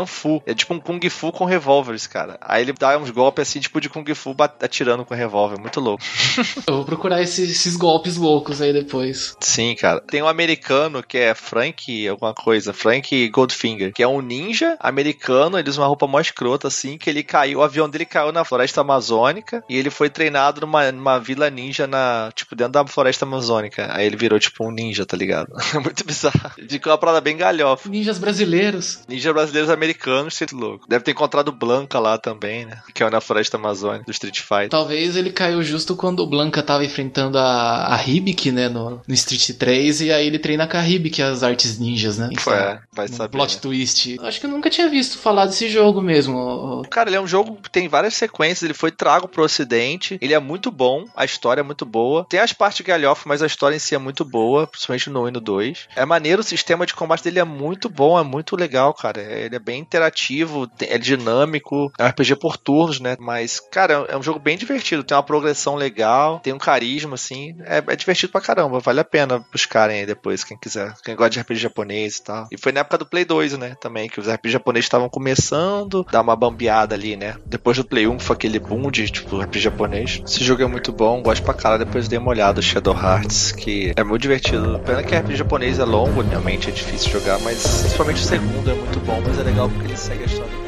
Fu. É tipo um Kung Fu com revólveres, cara. Aí ele dá uns golpes assim, tipo de Kung Fu atirando com revólver. Muito louco. Eu vou procurar esses, esses golpes loucos aí depois. Sim, cara. Tem um americano que é Frank, alguma coisa, Frank Goldfinger, que é um ninja americano, ele usa uma roupa mó escrota, assim, que ele caiu, o avião dele caiu na floresta amazônica e ele foi treinado numa, numa vila ninja na, tipo, dentro da floresta amazônica. Aí ele virou, tipo, um ninja, tá ligado? Muito bizarro. Ficou uma parada bem galhofa. Ninjas brasileiros. Ninjas brasileiros americanos, sei louco. Deve ter encontrado Blanca lá também, né? Que é na floresta amazônica, do Street Fighter. Talvez ele caiu justo quando o Blanca tava enfrentando a, a Hibik, né, no, no Street 3, e aí ele treina com a Hibik, as artes ninjas, né? Então, é, vai saber. Plot né? twist. Acho que eu nunca tinha visto falar desse jogo mesmo. Cara, ele é um jogo que tem várias sequências, ele foi trago pro ocidente, ele é muito bom, a história é muito boa. Tem as partes galhofa, mas a história em si é muito boa, principalmente no 1 e no 2. É maneiro, o sistema de combate dele é muito bom, é muito legal, cara. Ele é bem interativo, é dinâmico, é um RPG por turnos, né? Mas, cara, é um jogo bem divertido, tem uma progressão legal, tem um carisma, assim, é, é divertido pra caramba, vale a pena buscarem aí depois, quem quiser. Quem gosta de RPG japonês e tal. E foi na época do Play 2, né? Também, que os RPG japoneses estavam começando, dar uma bambeada ali, né? Depois do Play 1 foi aquele boom de, tipo, RPG japonês. Esse jogo é muito bom, gosto pra caralho, depois dei uma olhada, Shadow Hearts, que é muito divertido. Pena que RPG japonês é longo, realmente é difícil jogar, mas principalmente o segundo é muito bom, mas é legal porque ele segue a história.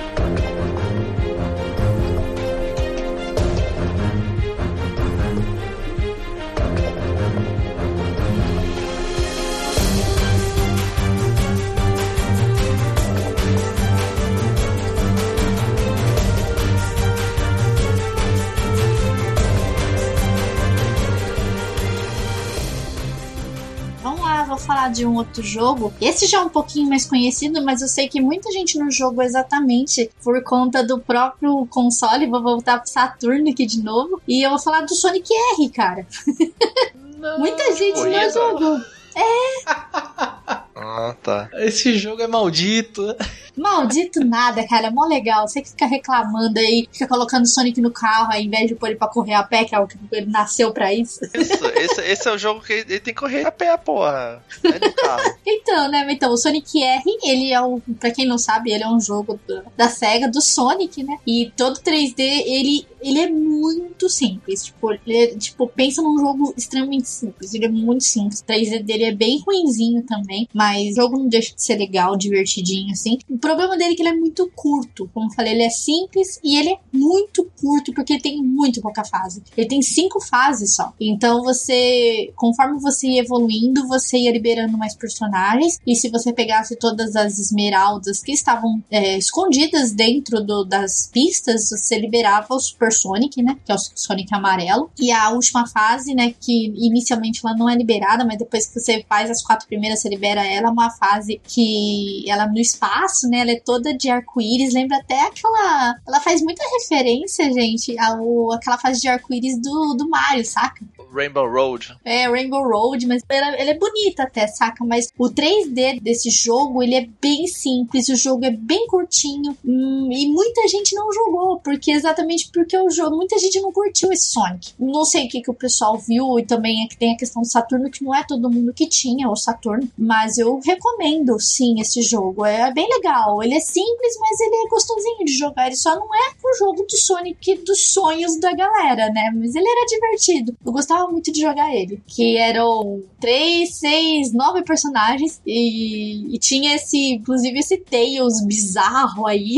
Falar de um outro jogo. Esse já é um pouquinho mais conhecido, mas eu sei que muita gente não jogou exatamente por conta do próprio console. Vou voltar pro Saturno aqui de novo. E eu vou falar do Sonic R, cara. Não, muita gente não jogou. É. Ah, tá. Esse jogo é maldito. Maldito nada, cara. É mó legal. Você que fica reclamando aí, fica colocando Sonic no carro, ao invés de pôr ele pra correr a pé, que é o que ele nasceu pra isso. Isso, esse, esse é o jogo que ele tem que correr a pé, porra. É no carro. Então, né? Então, o Sonic R, ele é um. Pra quem não sabe, ele é um jogo da, da SEGA, do Sonic, né? E todo 3D, ele, ele é muito simples. Tipo, ele é- tipo, pensa num jogo extremamente simples. Ele é muito simples. O 3D dele é bem ruinzinho também. Mas o jogo não deixa de ser legal, divertidinho, assim. O problema dele é que ele é muito curto. Como eu falei, ele é simples e ele é muito curto, porque tem muito pouca fase. Ele tem cinco fases só. Então você, conforme você ia evoluindo, você ia liberando mais personagens. E se você pegasse todas as esmeraldas que estavam é, escondidas dentro do- das pistas, você liberava o Super Sonic, né? Que é o Sonic amarelo. E a última fase, né? Que inicialmente ela não é liberada, mas depois que você faz as quatro primeiras, você libera ela. É uma fase que ela no espaço, né? Ela é toda de arco-íris. Lembra até aquela. Ela faz muita referência, gente, ao, aquela fase de arco-íris do, do Mario, saca? Rainbow Road. É, Rainbow Road, mas ela, ela é bonita até, saca? Mas o 3D desse jogo, ele é bem simples, o jogo é bem curtinho hum, e muita gente não jogou, porque exatamente porque o jogo, muita gente não curtiu esse Sonic. Não sei o que, que o pessoal viu e também é que tem a questão do Saturno, que não é todo mundo que tinha o Saturno, mas eu recomendo sim esse jogo, é bem legal. Ele é simples, mas ele é gostosinho de jogar, ele só não é o jogo do Sonic dos sonhos da galera, né? Mas ele era divertido. Eu gostava muito de jogar ele. Que eram três, seis, nove personagens. E, e tinha esse, inclusive, esse Tails bizarro aí.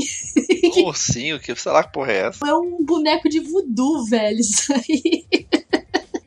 Um ursinho, que sei lá que porra é essa. É um boneco de voodoo, velho. Isso aí.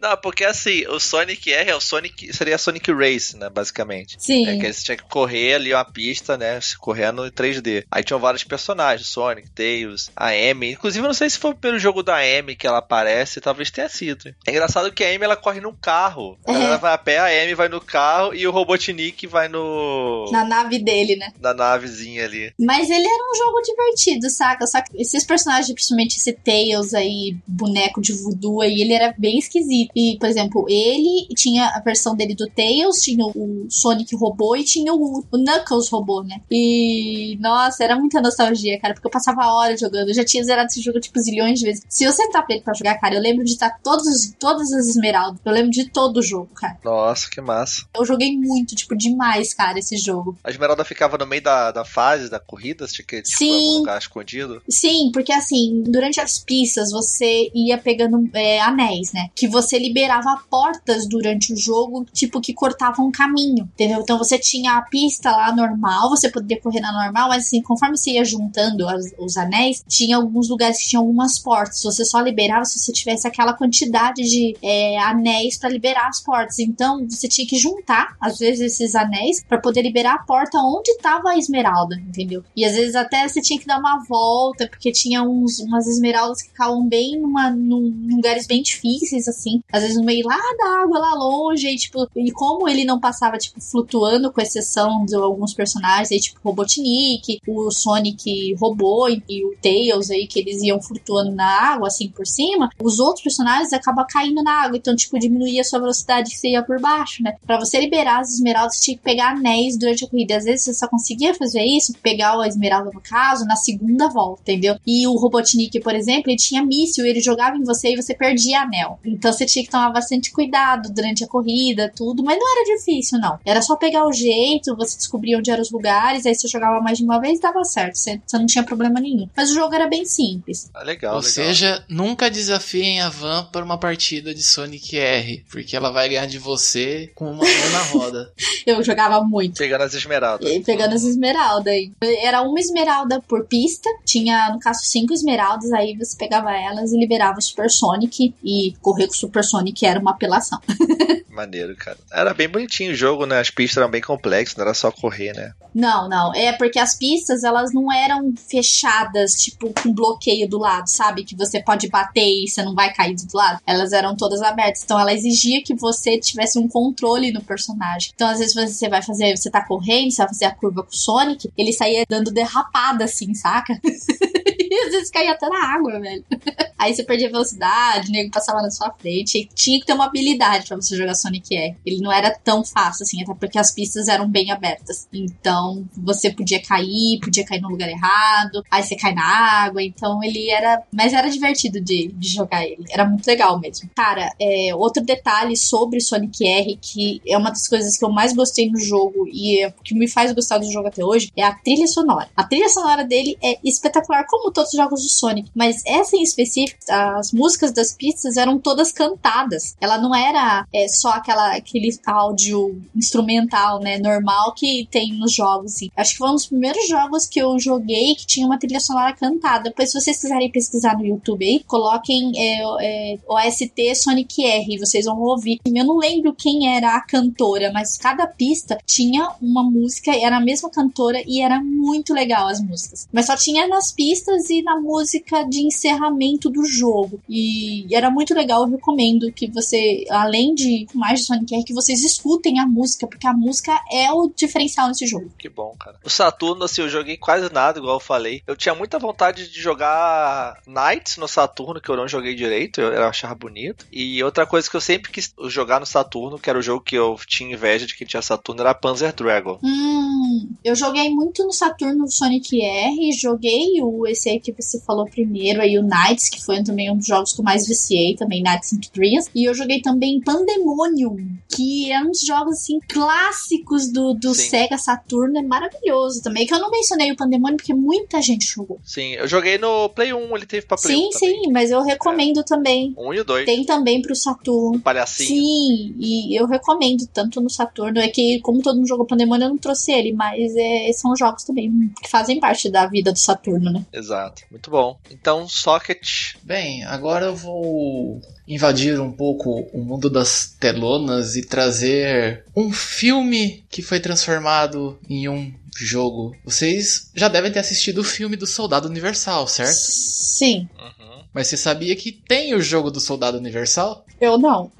Não, porque assim, o Sonic R é o Sonic. Seria Sonic Race, né? Basicamente. Sim. É que você tinha que correr ali uma pista, né? Correndo em 3D. Aí tinham vários personagens: Sonic, Tails, a Amy. Inclusive, eu não sei se foi o primeiro jogo da Amy que ela aparece, talvez tenha sido. É engraçado que a Amy ela corre num carro. Ela vai a pé, a Amy vai no carro e o Robotnik vai no. Na nave dele, né? na navezinha ali. Mas ele era um jogo divertido, saca? Só que esses personagens, principalmente esse Tails aí, boneco de voodoo aí, ele era bem esquisito. E, por exemplo, ele tinha a versão dele do Tails, tinha o Sonic robô e tinha o, o Knuckles robô, né? E, nossa, era muita nostalgia, cara, porque eu passava horas jogando. Eu já tinha zerado esse jogo, tipo, zilhões de vezes. Se eu sentar pra ele pra jogar, cara, eu lembro de estar todos, todas as esmeraldas. Eu lembro de todo o jogo, cara. Nossa, que massa. Eu joguei muito, tipo, demais, cara, esse jogo. A Esmeralda ficava no meio da, da fase, da corrida, tinha que tipo, Sim. lugar escondido. Sim, porque assim, durante as pistas você ia pegando é, anéis, né? Que você liberava portas durante o jogo, tipo, que cortavam um caminho, entendeu? Então você tinha a pista lá normal, você poderia correr na normal, mas assim, conforme você ia juntando as- os anéis, tinha alguns lugares que tinham algumas portas. Você só liberava se você tivesse aquela quantidade de é, anéis pra liberar as portas. Então você tinha que juntar, às vezes, esses anéis pra poder liberar a porta onde tava a esmeralda, entendeu? E às vezes até você tinha que dar uma volta, porque tinha uns, umas esmeraldas que ficavam bem numa, num, lugares bem difíceis, assim. Às vezes no meio lá da água, lá longe, e tipo, e como ele não passava, tipo, flutuando, com exceção de alguns personagens aí, tipo, Robotnik, o Sonic robô e, o Tails aí, que eles iam flutuando na água, assim, por cima, os outros personagens acabam caindo na água, então, tipo, diminuía a sua velocidade que você ia por baixo, né? Pra você liberar as esmeraldas, tinha que pegar anéis durante a corrida. Às vezes você só conseguia fazer isso, pegar a esmeralda no caso, na segunda volta, entendeu? E o Robotnik, por exemplo, ele tinha míssil, ele jogava em você e você perdia anel. Então você tinha que tomar bastante cuidado durante a corrida, tudo, mas não era difícil, não. Era só pegar o jeito, você descobria onde eram os lugares, aí você jogava mais de uma vez e dava certo. Você, você não tinha problema nenhum. Mas o jogo era bem simples. Ah, legal, Ou legal. seja, nunca desafiem a Van para uma partida de Sonic R, porque ela vai ganhar de você com uma mão na roda. Eu jogava muito. Pegando as esmeraldas. E pegando as esmeraldas aí. Era uma esmeralda por pista. Tinha, no caso, cinco esmeraldas. Aí você pegava elas e liberava o Super Sonic. E correr com o Super Sonic era uma apelação. Maneiro, cara. Era bem bonitinho o jogo, né? As pistas eram bem complexas, não era só correr, né? Não, não. É porque as pistas, elas não eram fechadas, tipo, com bloqueio do lado, sabe? Que você pode bater e você não vai cair do lado. Elas eram todas abertas. Então ela exigia que você tivesse um controle no personagem. Então, às vezes, você vai fazer, você tá correndo, você vai fazer a curva com o Sonic, ele saía dando derrapada, assim, saca? às vezes caía até na água, velho. Aí você perdia velocidade, o nego passava na sua frente. E tinha que ter uma habilidade pra você jogar Sonic R. Ele não era tão fácil assim, até porque as pistas eram bem abertas. Então você podia cair, podia cair no lugar errado, aí você cai na água. Então ele era. Mas era divertido de, de jogar ele. Era muito legal mesmo. Cara, é, outro detalhe sobre Sonic R, que é uma das coisas que eu mais gostei no jogo e é, que me faz gostar do jogo até hoje, é a trilha sonora. A trilha sonora dele é espetacular, como todos os jogos do Sonic, mas essa em específico, as músicas das pistas eram todas cantadas. Ela não era é, só aquela, aquele áudio instrumental, né, normal que tem nos jogos. Assim. Acho que foi um dos primeiros jogos que eu joguei que tinha uma trilha sonora cantada. Depois, se vocês quiserem pesquisar no YouTube aí, coloquem é, é, OST Sonic R, vocês vão ouvir. Eu não lembro quem era a cantora, mas cada pista tinha uma música, era a mesma cantora e era muito legal as músicas. Mas só tinha nas pistas na música de encerramento do jogo. E era muito legal, eu recomendo que você, além de mais de Sonic R, que vocês escutem a música, porque a música é o diferencial nesse jogo. Que bom, cara. O Saturno, assim, eu joguei quase nada, igual eu falei. Eu tinha muita vontade de jogar Knights no Saturno, que eu não joguei direito, eu, achava bonito. E outra coisa que eu sempre quis jogar no Saturno, que era o jogo que eu tinha inveja de que tinha Saturno, era Panzer Dragon. Hum, eu joguei muito no Saturno Sonic R, joguei o esse que você falou primeiro, aí o Knights, que foi também um dos jogos que eu mais viciei, também Knights into Dreams. E eu joguei também Pandemonium, que é um dos jogos assim clássicos do, do Sega Saturno, é maravilhoso também. Que eu não mencionei o Pandemonium porque muita gente jogou. Sim, eu joguei no Play 1, ele teve pra Play sim, 1 Sim, sim, mas eu recomendo é. também. Um e o dois. Tem também pro Saturno. Palhacinho. Sim, e eu recomendo tanto no Saturno. É que, como todo mundo jogou Pandemonium, eu não trouxe ele, mas é, são jogos também que fazem parte da vida do Saturno, né? Exato. Muito bom. Então, Socket. Bem, agora eu vou invadir um pouco o mundo das telonas e trazer um filme que foi transformado em um jogo. Vocês já devem ter assistido o filme do Soldado Universal, certo? Sim. Uhum. Mas você sabia que tem o jogo do Soldado Universal? Eu não.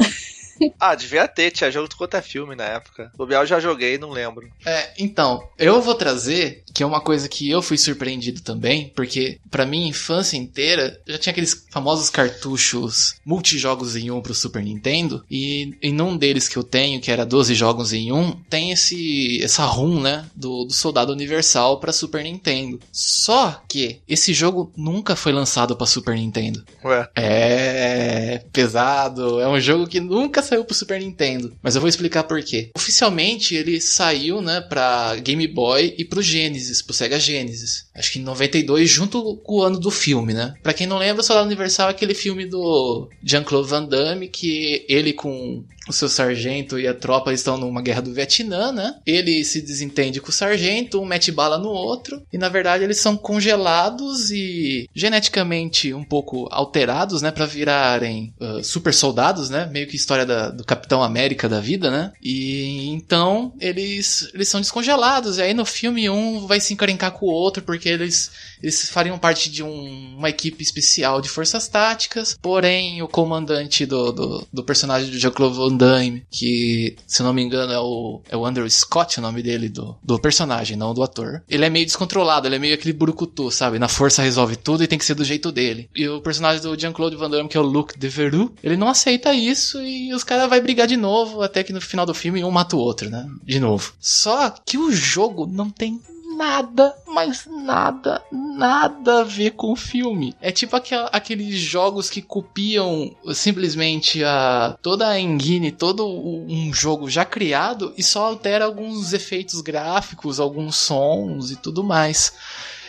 ah, devia ter, tinha jogo do quanto é filme na época. O Biel já joguei, não lembro. É, então, eu vou trazer, que é uma coisa que eu fui surpreendido também, porque para minha infância inteira já tinha aqueles famosos cartuchos multijogos em um pro Super Nintendo, e em um deles que eu tenho, que era 12 jogos em um, tem esse essa ROM, né, do, do Soldado Universal para Super Nintendo. Só que esse jogo nunca foi lançado para Super Nintendo. Ué. É pesado, é um jogo que nunca saiu pro Super Nintendo, mas eu vou explicar por quê. Oficialmente ele saiu, né, pra Game Boy e pro Genesis, pro Sega Genesis. Acho que em 92, junto com o ano do filme, né? Pra quem não lembra, o Soldado Universal é aquele filme do Jean-Claude Van Damme, que ele com o seu sargento e a tropa estão numa guerra do Vietnã, né? Ele se desentende com o sargento, um mete bala no outro, e na verdade eles são congelados e geneticamente um pouco alterados, né, para virarem uh, super soldados, né? Meio que história da, do Capitão América da vida, né? E então eles eles são descongelados, e aí no filme um vai se encrencar com o outro porque eles eles fariam parte de um, uma equipe especial de forças táticas, porém o comandante do, do, do personagem do Jean-Claude Van Damme, que se não me engano é o, é o Andrew Scott, o nome dele, do, do personagem, não do ator. Ele é meio descontrolado, ele é meio aquele burucutu, sabe? Na força resolve tudo e tem que ser do jeito dele. E o personagem do Jean-Claude Van Damme, que é o Luke Devereaux, ele não aceita isso e os caras vão brigar de novo, até que no final do filme um mata o outro, né? De novo. Só que o jogo não tem nada, mas nada, nada a ver com o filme. É tipo aquel, aqueles jogos que copiam simplesmente a toda a engine, todo um jogo já criado e só altera alguns efeitos gráficos, alguns sons e tudo mais.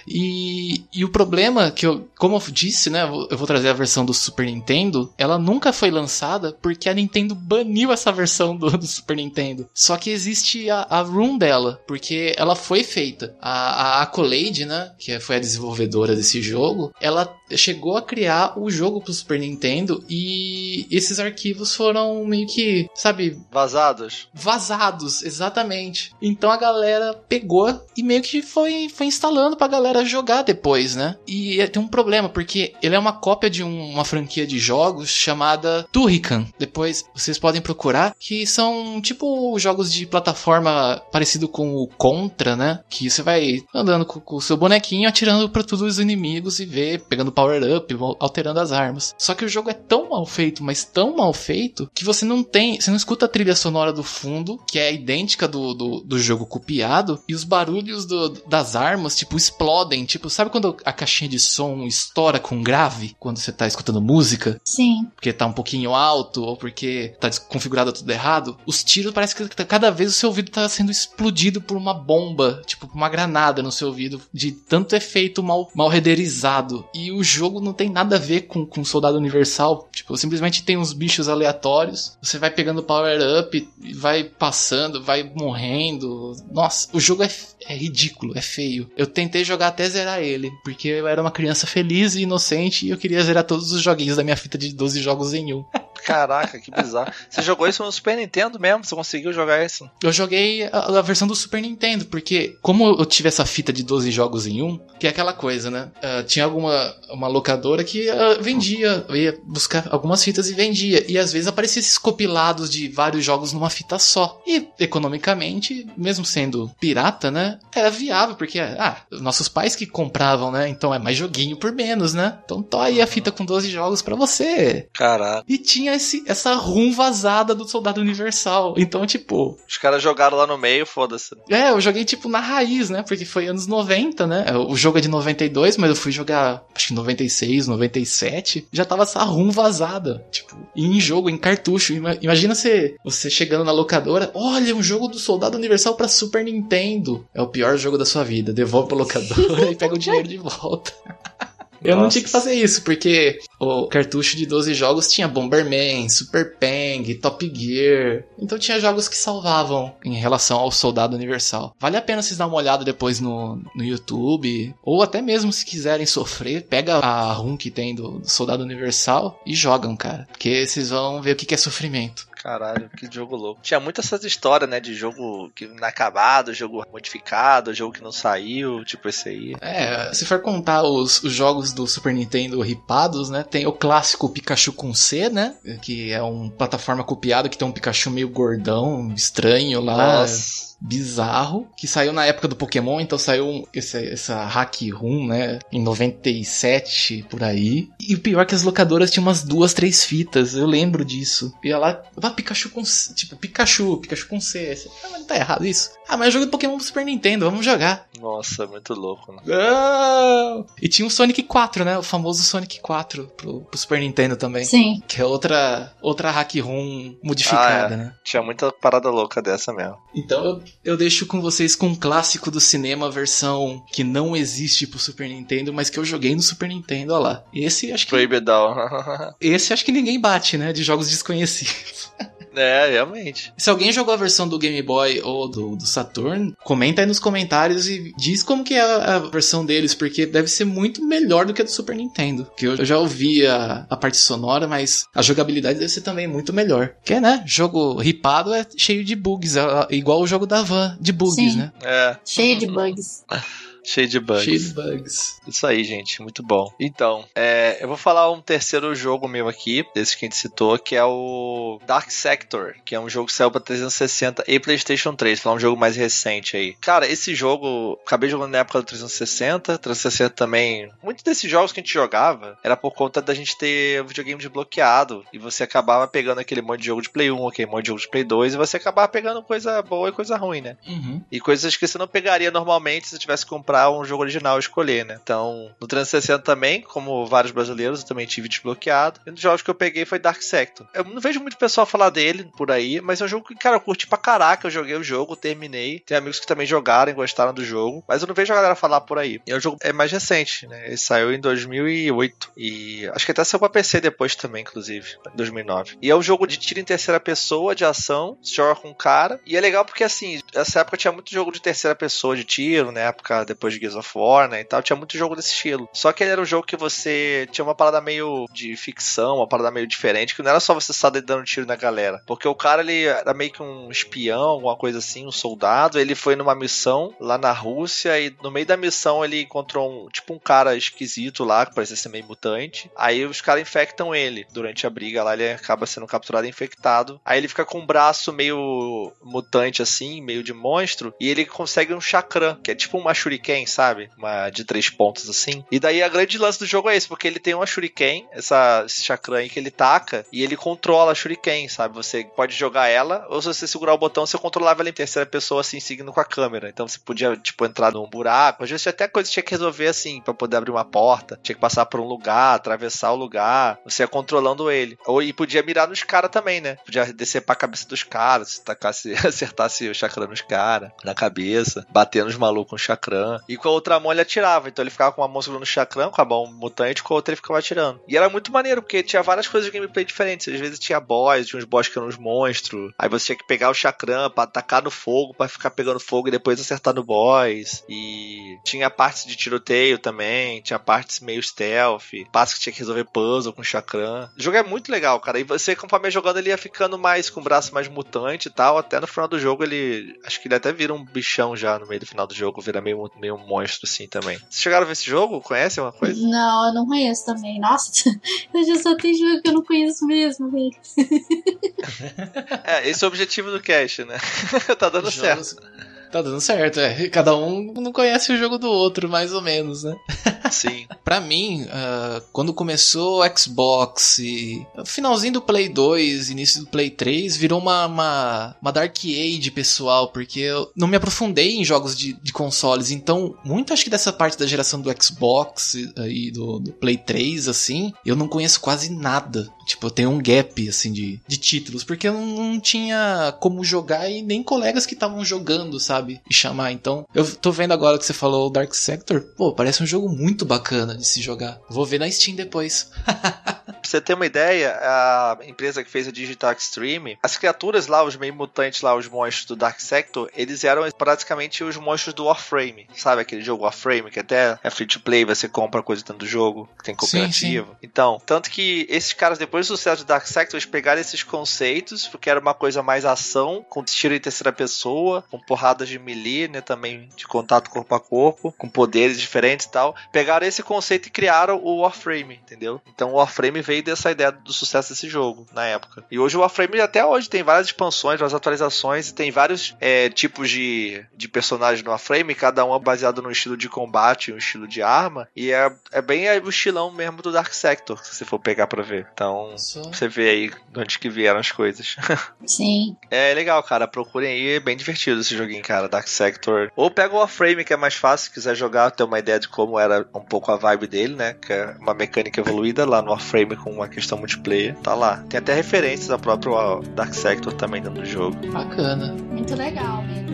E, e o problema que eu, como eu disse, né, eu vou trazer a versão do Super Nintendo, ela nunca foi lançada porque a Nintendo baniu essa versão do, do Super Nintendo. Só que existe a, a room dela, porque ela foi feita. A, a Accolade, né, que foi a desenvolvedora desse jogo, ela chegou a criar o jogo pro Super Nintendo e esses arquivos foram meio que, sabe, Vazados? vazados, exatamente. Então a galera pegou e meio que foi, foi instalando pra galera jogar depois, né? E é- tem um problema, porque ele é uma cópia de um- uma franquia de jogos chamada Turrican. Depois vocês podem procurar, que são tipo jogos de plataforma parecido com o Contra, né? Que você vai andando com, com o seu bonequinho, atirando pra todos os inimigos e ver, pegando power-up, alterando as armas. Só que o jogo é tão mal feito, mas tão mal feito, que você não tem, você não escuta a trilha sonora do fundo, que é idêntica do, do, do jogo copiado, e os barulhos do- das armas, tipo, explodem. Tipo, sabe quando a caixinha de som estoura com grave? Quando você tá escutando música? Sim. porque tá um pouquinho alto ou porque tá configurado tudo errado, os tiros parece que tá- cada vez o seu ouvido tá sendo explodido por uma bomba, tipo uma granada no seu ouvido, de tanto efeito mal, mal renderizado. E o jogo não tem nada a ver com, com Soldado Universal, tipo, simplesmente tem uns bichos aleatórios, você vai pegando power up, vai passando, vai morrendo. Nossa, o jogo é, é ridículo, é feio. Eu tentei jogar até zerar ele, porque eu era uma criança feliz e inocente e eu queria zerar todos os joguinhos da minha fita de 12 jogos em um. Caraca, que bizarro. Você jogou isso no Super Nintendo mesmo? Você conseguiu jogar isso? Eu joguei a, a versão do Super Nintendo, porque como eu tive essa fita de 12 jogos em um, que é aquela coisa, né? Ah, tinha alguma uma locadora que ah, vendia, eu ia buscar algumas fitas e vendia. E às vezes aparecia esses compilados de vários jogos numa fita só. E economicamente, mesmo sendo pirata, né? Era viável, porque, ah, nossos pais que compravam, né? Então é mais joguinho por menos, né? Então tô aí a fita com 12 jogos pra você. Caraca. E tinha esse, essa rum vazada do Soldado Universal. Então, tipo, Os caras jogaram lá no meio, foda-se. é, eu joguei tipo na raiz, né? Porque foi anos 90, né? O jogo é de 92, mas eu fui jogar acho que 96, 97. Já tava essa rum vazada. Tipo, em jogo, em cartucho. Ima- Imagina você, você chegando na locadora. Olha, um jogo do Soldado Universal pra Super Nintendo. É o pior jogo da sua vida. Devolve pra locadora e pega o dinheiro de volta. Eu não tinha que fazer isso, porque o cartucho de 12 jogos tinha Bomberman, Super Peng, Top Gear. Então tinha jogos que salvavam em relação ao Soldado Universal. Vale a pena vocês dar uma olhada depois no, no YouTube, ou até mesmo se quiserem sofrer, pega a RUM que tem do, do Soldado Universal e jogam, cara. Porque vocês vão ver o que que é sofrimento. Caralho, que jogo louco. Tinha muitas essas histórias, né? De jogo que inacabado, jogo modificado, jogo que não saiu, tipo esse aí. É, se for contar os, os jogos do Super Nintendo ripados, né? Tem o clássico Pikachu com C, né? Que é um plataforma copiado que tem um Pikachu meio gordão, estranho lá. Nossa. Bizarro, que saiu na época do Pokémon, então saiu um- esse, essa Hack Room, né, em 97, por aí. E o pior é que as locadoras tinham umas duas, três fitas, eu lembro disso. E lá, ah, Pikachu com C, tipo, Pikachu, Pikachu com C. Ah, mas não tá errado isso? Ah, mas é jogo do Pokémon pro Super Nintendo, vamos jogar. Nossa, muito louco, né? Não! E tinha o Sonic 4, né? O famoso Sonic 4 pro, pro Super Nintendo também. Sim. Que é outra, outra hack room modificada, Ah, é. né? Tinha muita parada louca dessa mesmo. Então eu, eu deixo com vocês com um clássico do cinema, versão que não existe pro Super Nintendo, mas que eu joguei no Super Nintendo, ó lá. Esse acho que, Proibidão. esse acho que ninguém bate, né? De jogos desconhecidos. é, realmente. Se alguém jogou a versão do Game Boy ou do, do Saturn, comenta aí nos comentários e diz como que é a, a versão deles, porque deve ser muito melhor do que a do Super Nintendo. Que eu, eu já ouvi a, a parte sonora, mas a jogabilidade deve ser também muito melhor. Porque, né, jogo ripado é cheio de bugs, é, é igual o jogo da Van, de bugs, Sim. né? É, Cheio de bugs. cheio de bugs. Cheio de bugs. Isso aí, gente, muito bom. Então, é, eu vou falar um terceiro jogo meu aqui, desse que a gente citou, que é o Dark Sector, que é um jogo que saiu pra 360 e PlayStation 3, falar um jogo mais recente aí. Cara, esse jogo, acabei jogando na época do 360, 360 também. Muitos desses jogos que a gente jogava era por conta da gente ter o videogame desbloqueado e você acabava pegando aquele monte de jogo de Play 1, aquele monte de jogo de Play 2 e você acabava pegando coisa boa e coisa ruim, né? Uhum. E coisas que você não pegaria normalmente se você tivesse que comprar um jogo original e escolher, né? Então, no 360 também, como vários brasileiros, eu também tive desbloqueado. E um dos jogos que eu peguei foi Dark Sector. Eu não vejo muito pessoal falar dele por aí, mas é um jogo que, cara, eu curti pra caraca. Eu joguei o jogo, terminei. Tem amigos que também jogaram e gostaram do jogo, mas eu não vejo a galera falar por aí. E é um jogo é mais recente, né? Ele saiu em 2008. E acho que até saiu pra PC depois também, inclusive, em 2009. E é um jogo de tiro em terceira pessoa, de ação, você joga com um cara. E é legal porque, assim, nessa época tinha muito jogo de terceira pessoa de tiro, na época, depois depois de Gears of War, né, e tal. Tinha muito jogo desse estilo. Só que ele era um jogo que você tinha uma parada meio de ficção, uma parada meio diferente, que não era só você estar dando tiro na galera. Porque o cara, ele era meio que um espião, alguma coisa assim, um soldado. Ele foi numa missão lá na Rússia e no meio da missão ele encontrou um, tipo um cara esquisito lá, que parecia ser meio mutante. Aí os caras infectam ele. Durante a briga lá, ele acaba sendo capturado e infectado. Aí ele fica com um braço meio mutante assim, meio de monstro, e ele consegue um chakram, que é tipo uma shuriken, sabe? Uma de três pontos assim. E daí a grande lance do jogo é esse, porque ele tem uma shuriken, essa, esse chakram aí que ele taca, e ele controla a shuriken, sabe? Você pode jogar ela, ou se você segurar o botão, você controlava ela em terceira pessoa, assim, seguindo com a câmera. Então você podia, tipo, entrar num buraco. Às vezes até coisa que tinha que resolver assim, para poder abrir uma porta. Tinha que passar por um lugar, atravessar o lugar. Você ia controlando ele. Ou e podia mirar nos caras também, né? Podia descer pra cabeça dos caras, se tacasse, acertasse o chakram nos caras, na cabeça, bater nos malucos com o chakram. E com a outra mão ele atirava. Então ele ficava com uma mão segurando o chakram, com a mão mutante, com a outra ele ficava atirando. E era muito maneiro, porque tinha várias coisas de gameplay diferentes. Às vezes tinha boss, tinha uns boss que eram uns monstros. Aí você tinha que pegar o chakram pra atacar no fogo, para ficar pegando fogo e depois acertar no boss. E tinha partes de tiroteio também, tinha partes meio stealth, partes que tinha que resolver puzzle com chakram. O jogo é muito legal, cara. E você, conforme ia jogando, ele ia ficando mais com o braço mais mutante e tal. Até no final do jogo ele. Acho que ele até vira um bichão já no meio do final do jogo, vira meio, meio um monstro assim também. Vocês chegaram a ver esse jogo? Conhecem uma coisa? Não, eu não conheço também. Nossa, eu já só tem jogo que eu não conheço mesmo, velho. é, esse é o objetivo do cast, né? tá dando Jogos... certo. Tá dando certo, é. Cada um não conhece o jogo do outro, mais ou menos, né? Sim. pra mim, uh, quando começou o Xbox e finalzinho do Play 2, início do Play 3, virou uma, uma, uma Dark Age pessoal, porque eu não me aprofundei em jogos de, de consoles, então muito acho que dessa parte da geração do Xbox e do, do Play 3, assim, eu não conheço quase nada. Tipo, tenho um gap, assim, de, de títulos, porque eu não, não tinha como jogar e nem colegas que estavam jogando, sabe? E chamar. Então, eu tô vendo agora que você falou Dark Sector. Pô, parece um jogo muito bacana de se jogar. Vou ver na Steam depois. pra você ter uma ideia, a empresa que fez a Digital Extreme, as criaturas lá, os meio mutantes lá, os monstros do Dark Sector, eles eram praticamente os monstros do Warframe. Sabe aquele jogo Warframe, que até é free to play, você compra coisa dentro do jogo, que tem cooperativa. Sim, sim. Então, tanto que esses caras depois depois do sucesso de Dark Sector, eles pegaram esses conceitos, porque era uma coisa mais ação, com tiro em terceira pessoa, com porradas de melee, né, também de contato corpo a corpo, com poderes diferentes e tal. Pegaram esse conceito e criaram o Warframe, entendeu? Então o Warframe veio dessa ideia do sucesso desse jogo, na época. E hoje o Warframe, até hoje, tem várias expansões, várias atualizações, e tem vários é, tipos de, de personagens no Warframe, cada um baseado no estilo de combate, um estilo de arma, e é, é bem o estilão mesmo do Dark Sector, se for pegar pra ver. Então, então, você vê aí de onde que vieram as coisas. Sim. É legal, cara. Procurem aí, é bem divertido esse joguinho, cara. Dark Sector. Ou pega o Warframe, que é mais fácil, se quiser jogar, ter uma ideia de como era um pouco a vibe dele, né? Que é uma mecânica evoluída lá no Warframe com uma questão multiplayer. Tá lá. Tem até referências ao próprio Dark Sector também dentro do jogo. Bacana. Muito legal mesmo.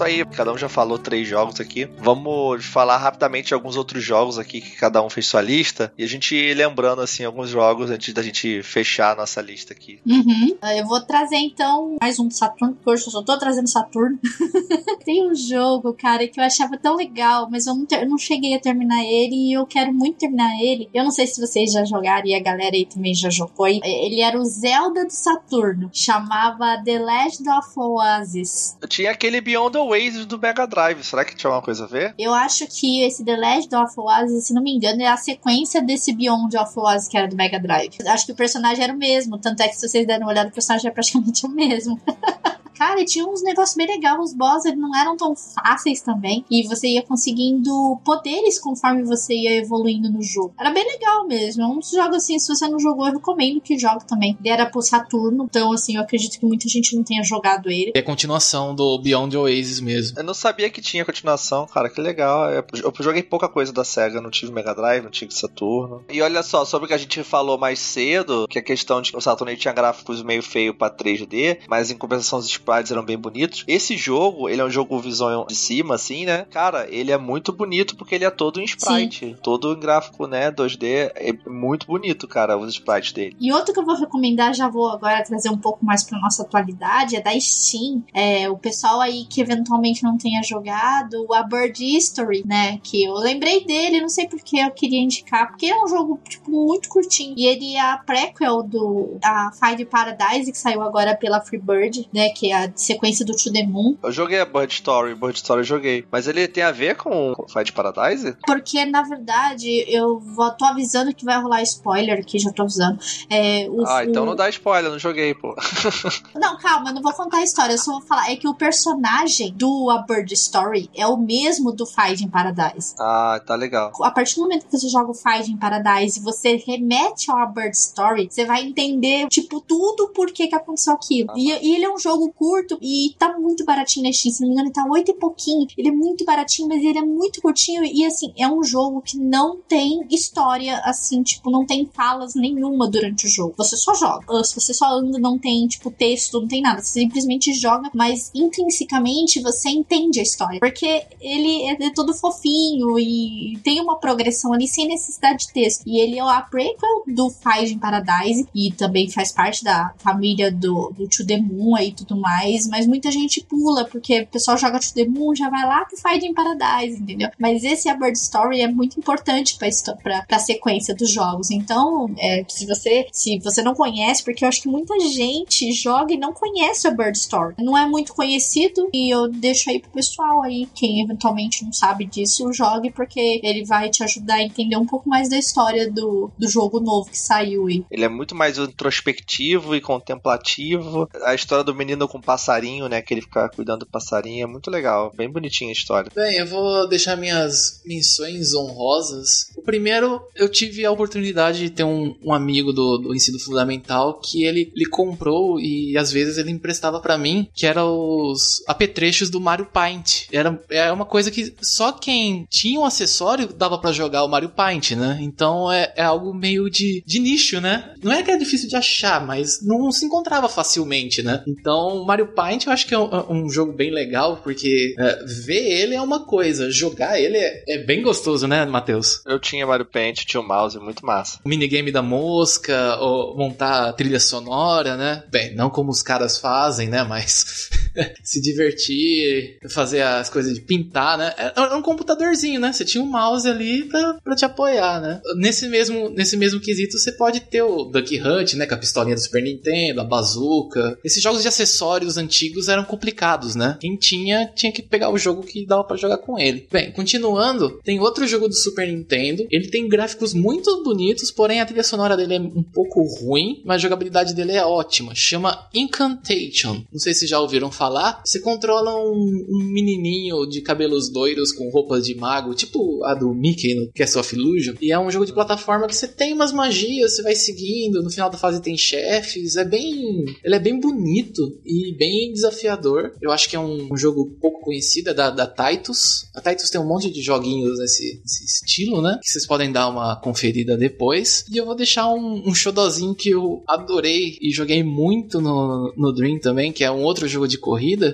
Isso aí. Cada um já falou três jogos aqui. Vamos falar rapidamente de alguns outros jogos aqui que cada um fez sua lista. E a gente ir lembrando, assim, alguns jogos antes da gente fechar a nossa lista aqui. Uhum. Eu vou trazer, então, mais um Saturno, porque hoje eu só tô trazendo Saturno. Tem um jogo, cara, que eu achava tão legal, mas eu não, ter, não cheguei a terminar ele e eu quero muito terminar ele. Eu não sei se vocês já jogaram e a galera aí também já jogou. Ele era o Zelda do Saturno. Chamava The Legend of Oasis. Eu tinha aquele Beyond the Oasis do Mega Drive. Será que tinha alguma coisa a ver? Eu acho que esse The Legend of Oasis, se não me engano, é a sequência desse Beyond of Oasis que era do Mega Drive. Acho que o personagem era o mesmo. Tanto é que se vocês derem uma olhada, o personagem é praticamente o mesmo. Cara, tinha uns negócios bem legais. Os boss eles não eram tão fáceis também. E você ia conseguindo poderes conforme você ia evoluindo no jogo. Era bem legal mesmo. É um jogo assim, se você não jogou, eu recomendo que jogue também. Ele era pro Saturno, então assim, eu acredito que muita gente não tenha jogado ele. É a continuação do Beyond Oasis mesmo. Eu não sabia que tinha continuação, cara, que legal. Eu, eu joguei pouca coisa da SEGA, não tive Mega Drive, não tive Saturno. E olha só, sobre o que a gente falou mais cedo, que a questão de que o Saturno tinha gráficos meio feio pra 3D, mas em compensação os sprites eram bem bonitos. Esse jogo, ele é um jogo visão de cima, assim, né? Cara, ele é muito bonito porque ele é todo em sprite, Sim. todo em gráfico, né, 2D. É muito bonito, cara, os sprites dele. E outro que eu vou recomendar, já vou agora trazer um pouco mais pra nossa atualidade, é da Steam. É, o pessoal aí que eventualmente não tenha jogado, a Bird History, né? Que eu lembrei dele, não sei porque eu queria indicar, porque é um jogo, tipo, muito curtinho. E ele é a prequel do a Five Paradise, que saiu agora pela Freebird, né? Que é a sequência do To The Moon. Eu joguei a Bird Story, Bird Story eu joguei. Mas ele tem a ver com Five Paradise? Porque, na verdade, eu tô avisando que vai rolar spoiler aqui, já tô avisando. É, o, ah, então o... não dá spoiler, não joguei, pô. não, calma, não vou contar a história, eu só vou falar. É que o personagem do A Bird Story é o mesmo do Five in Paradise. Ah, tá legal. A partir do momento que você joga o Five in Paradise e você remete ao A Bird Story, você vai entender, tipo, tudo por que que aconteceu aquilo. Ah. E, e, ele é um jogo curto e tá muito baratinho na Steam, se não me engano, tá oito e pouquinho. Ele é muito baratinho, mas ele é muito curtinho e, assim, é um jogo que não tem história, assim, tipo, não tem falas nenhuma durante o jogo. Você só joga. Se você só anda, não tem, tipo, texto, não tem nada. Você simplesmente joga, mas intrinsecamente você entende a história. Porque ele é todo fofinho e tem uma progressão ali sem necessidade de texto. E ele é a prequel do Five in Paradise e também faz parte da família do, do To The Moon e tudo mais. Mas muita gente pula, porque o pessoal joga To The Moon, já vai lá pro Five in Paradise, entendeu? Mas esse A Bird Story é muito importante pra, pra, pra sequência dos jogos. Então, é, se você se você não conhece, porque eu acho que muita gente joga e não conhece a Bird Story. Não é muito conhecido e eu deixo aí pro pessoal aí, quem eventualmente não sabe disso, jogue porque ele vai te ajudar a entender um pouco mais da história do, do jogo novo que saiu aí. Ele é muito mais introspectivo e contemplativo. A história do menino com passarinho, né, que ele fica cuidando do passarinho, é muito legal, bem bonitinha a história. Bem, eu vou deixar minhas menções honrosas. O primeiro, eu tive a oportunidade de ter um, um amigo do, do ensino fundamental que ele, ele comprou e às vezes ele emprestava para mim, que era os apetrechos do Mario Paint. Era é uma coisa que só quem tinha um acessório dava para jogar o Mario Paint, né? Então é, é algo meio de, de nicho, né? Não é que é difícil de achar, mas não se encontrava facilmente, né? Então Mario Paint eu acho que é um, um jogo bem legal, porque é, ver ele é uma coisa, jogar ele é, é bem gostoso, né, Matheus? Eu tinha Mario Paint, tinha o mouse, muito massa. O minigame da mosca, ou montar trilha sonora, né? Bem, não como os caras fazem, né? Mas se divertir, fazer as coisas de pintar, né? Era um computadorzinho, né? Você tinha um mouse ali pra, pra te apoiar, né? Nesse mesmo, nesse mesmo quesito, você pode ter o Duck Hunt, né? Com a pistolinha do Super Nintendo, a bazuca. Esses jogos de acessórios antigos eram complicados, né? Quem tinha, tinha que pegar o jogo que dava para jogar com ele. Bem, continuando, tem outro jogo do Super Nintendo. Ele tem gráficos muito bonitos, porém a trilha sonora dele é um pouco ruim, mas a jogabilidade dele é ótima. Chama Incantation. Não sei se já ouviram falar. Você controla um, um menininho de cabelos loiros com roupas de mago, tipo a do Mickey no Castle of Illusion. E é um jogo de plataforma que você tem umas magias, você vai seguindo. No final da fase tem chefes. É bem. Ele é bem bonito e bem desafiador. Eu acho que é um, um jogo pouco conhecido, é da, da Titus. A Titus tem um monte de joguinhos nesse, nesse estilo, né? Que vocês podem dar uma conferida depois. E eu vou deixar um, um xodozinho que eu adorei e joguei muito no, no Dream também, que é um outro jogo de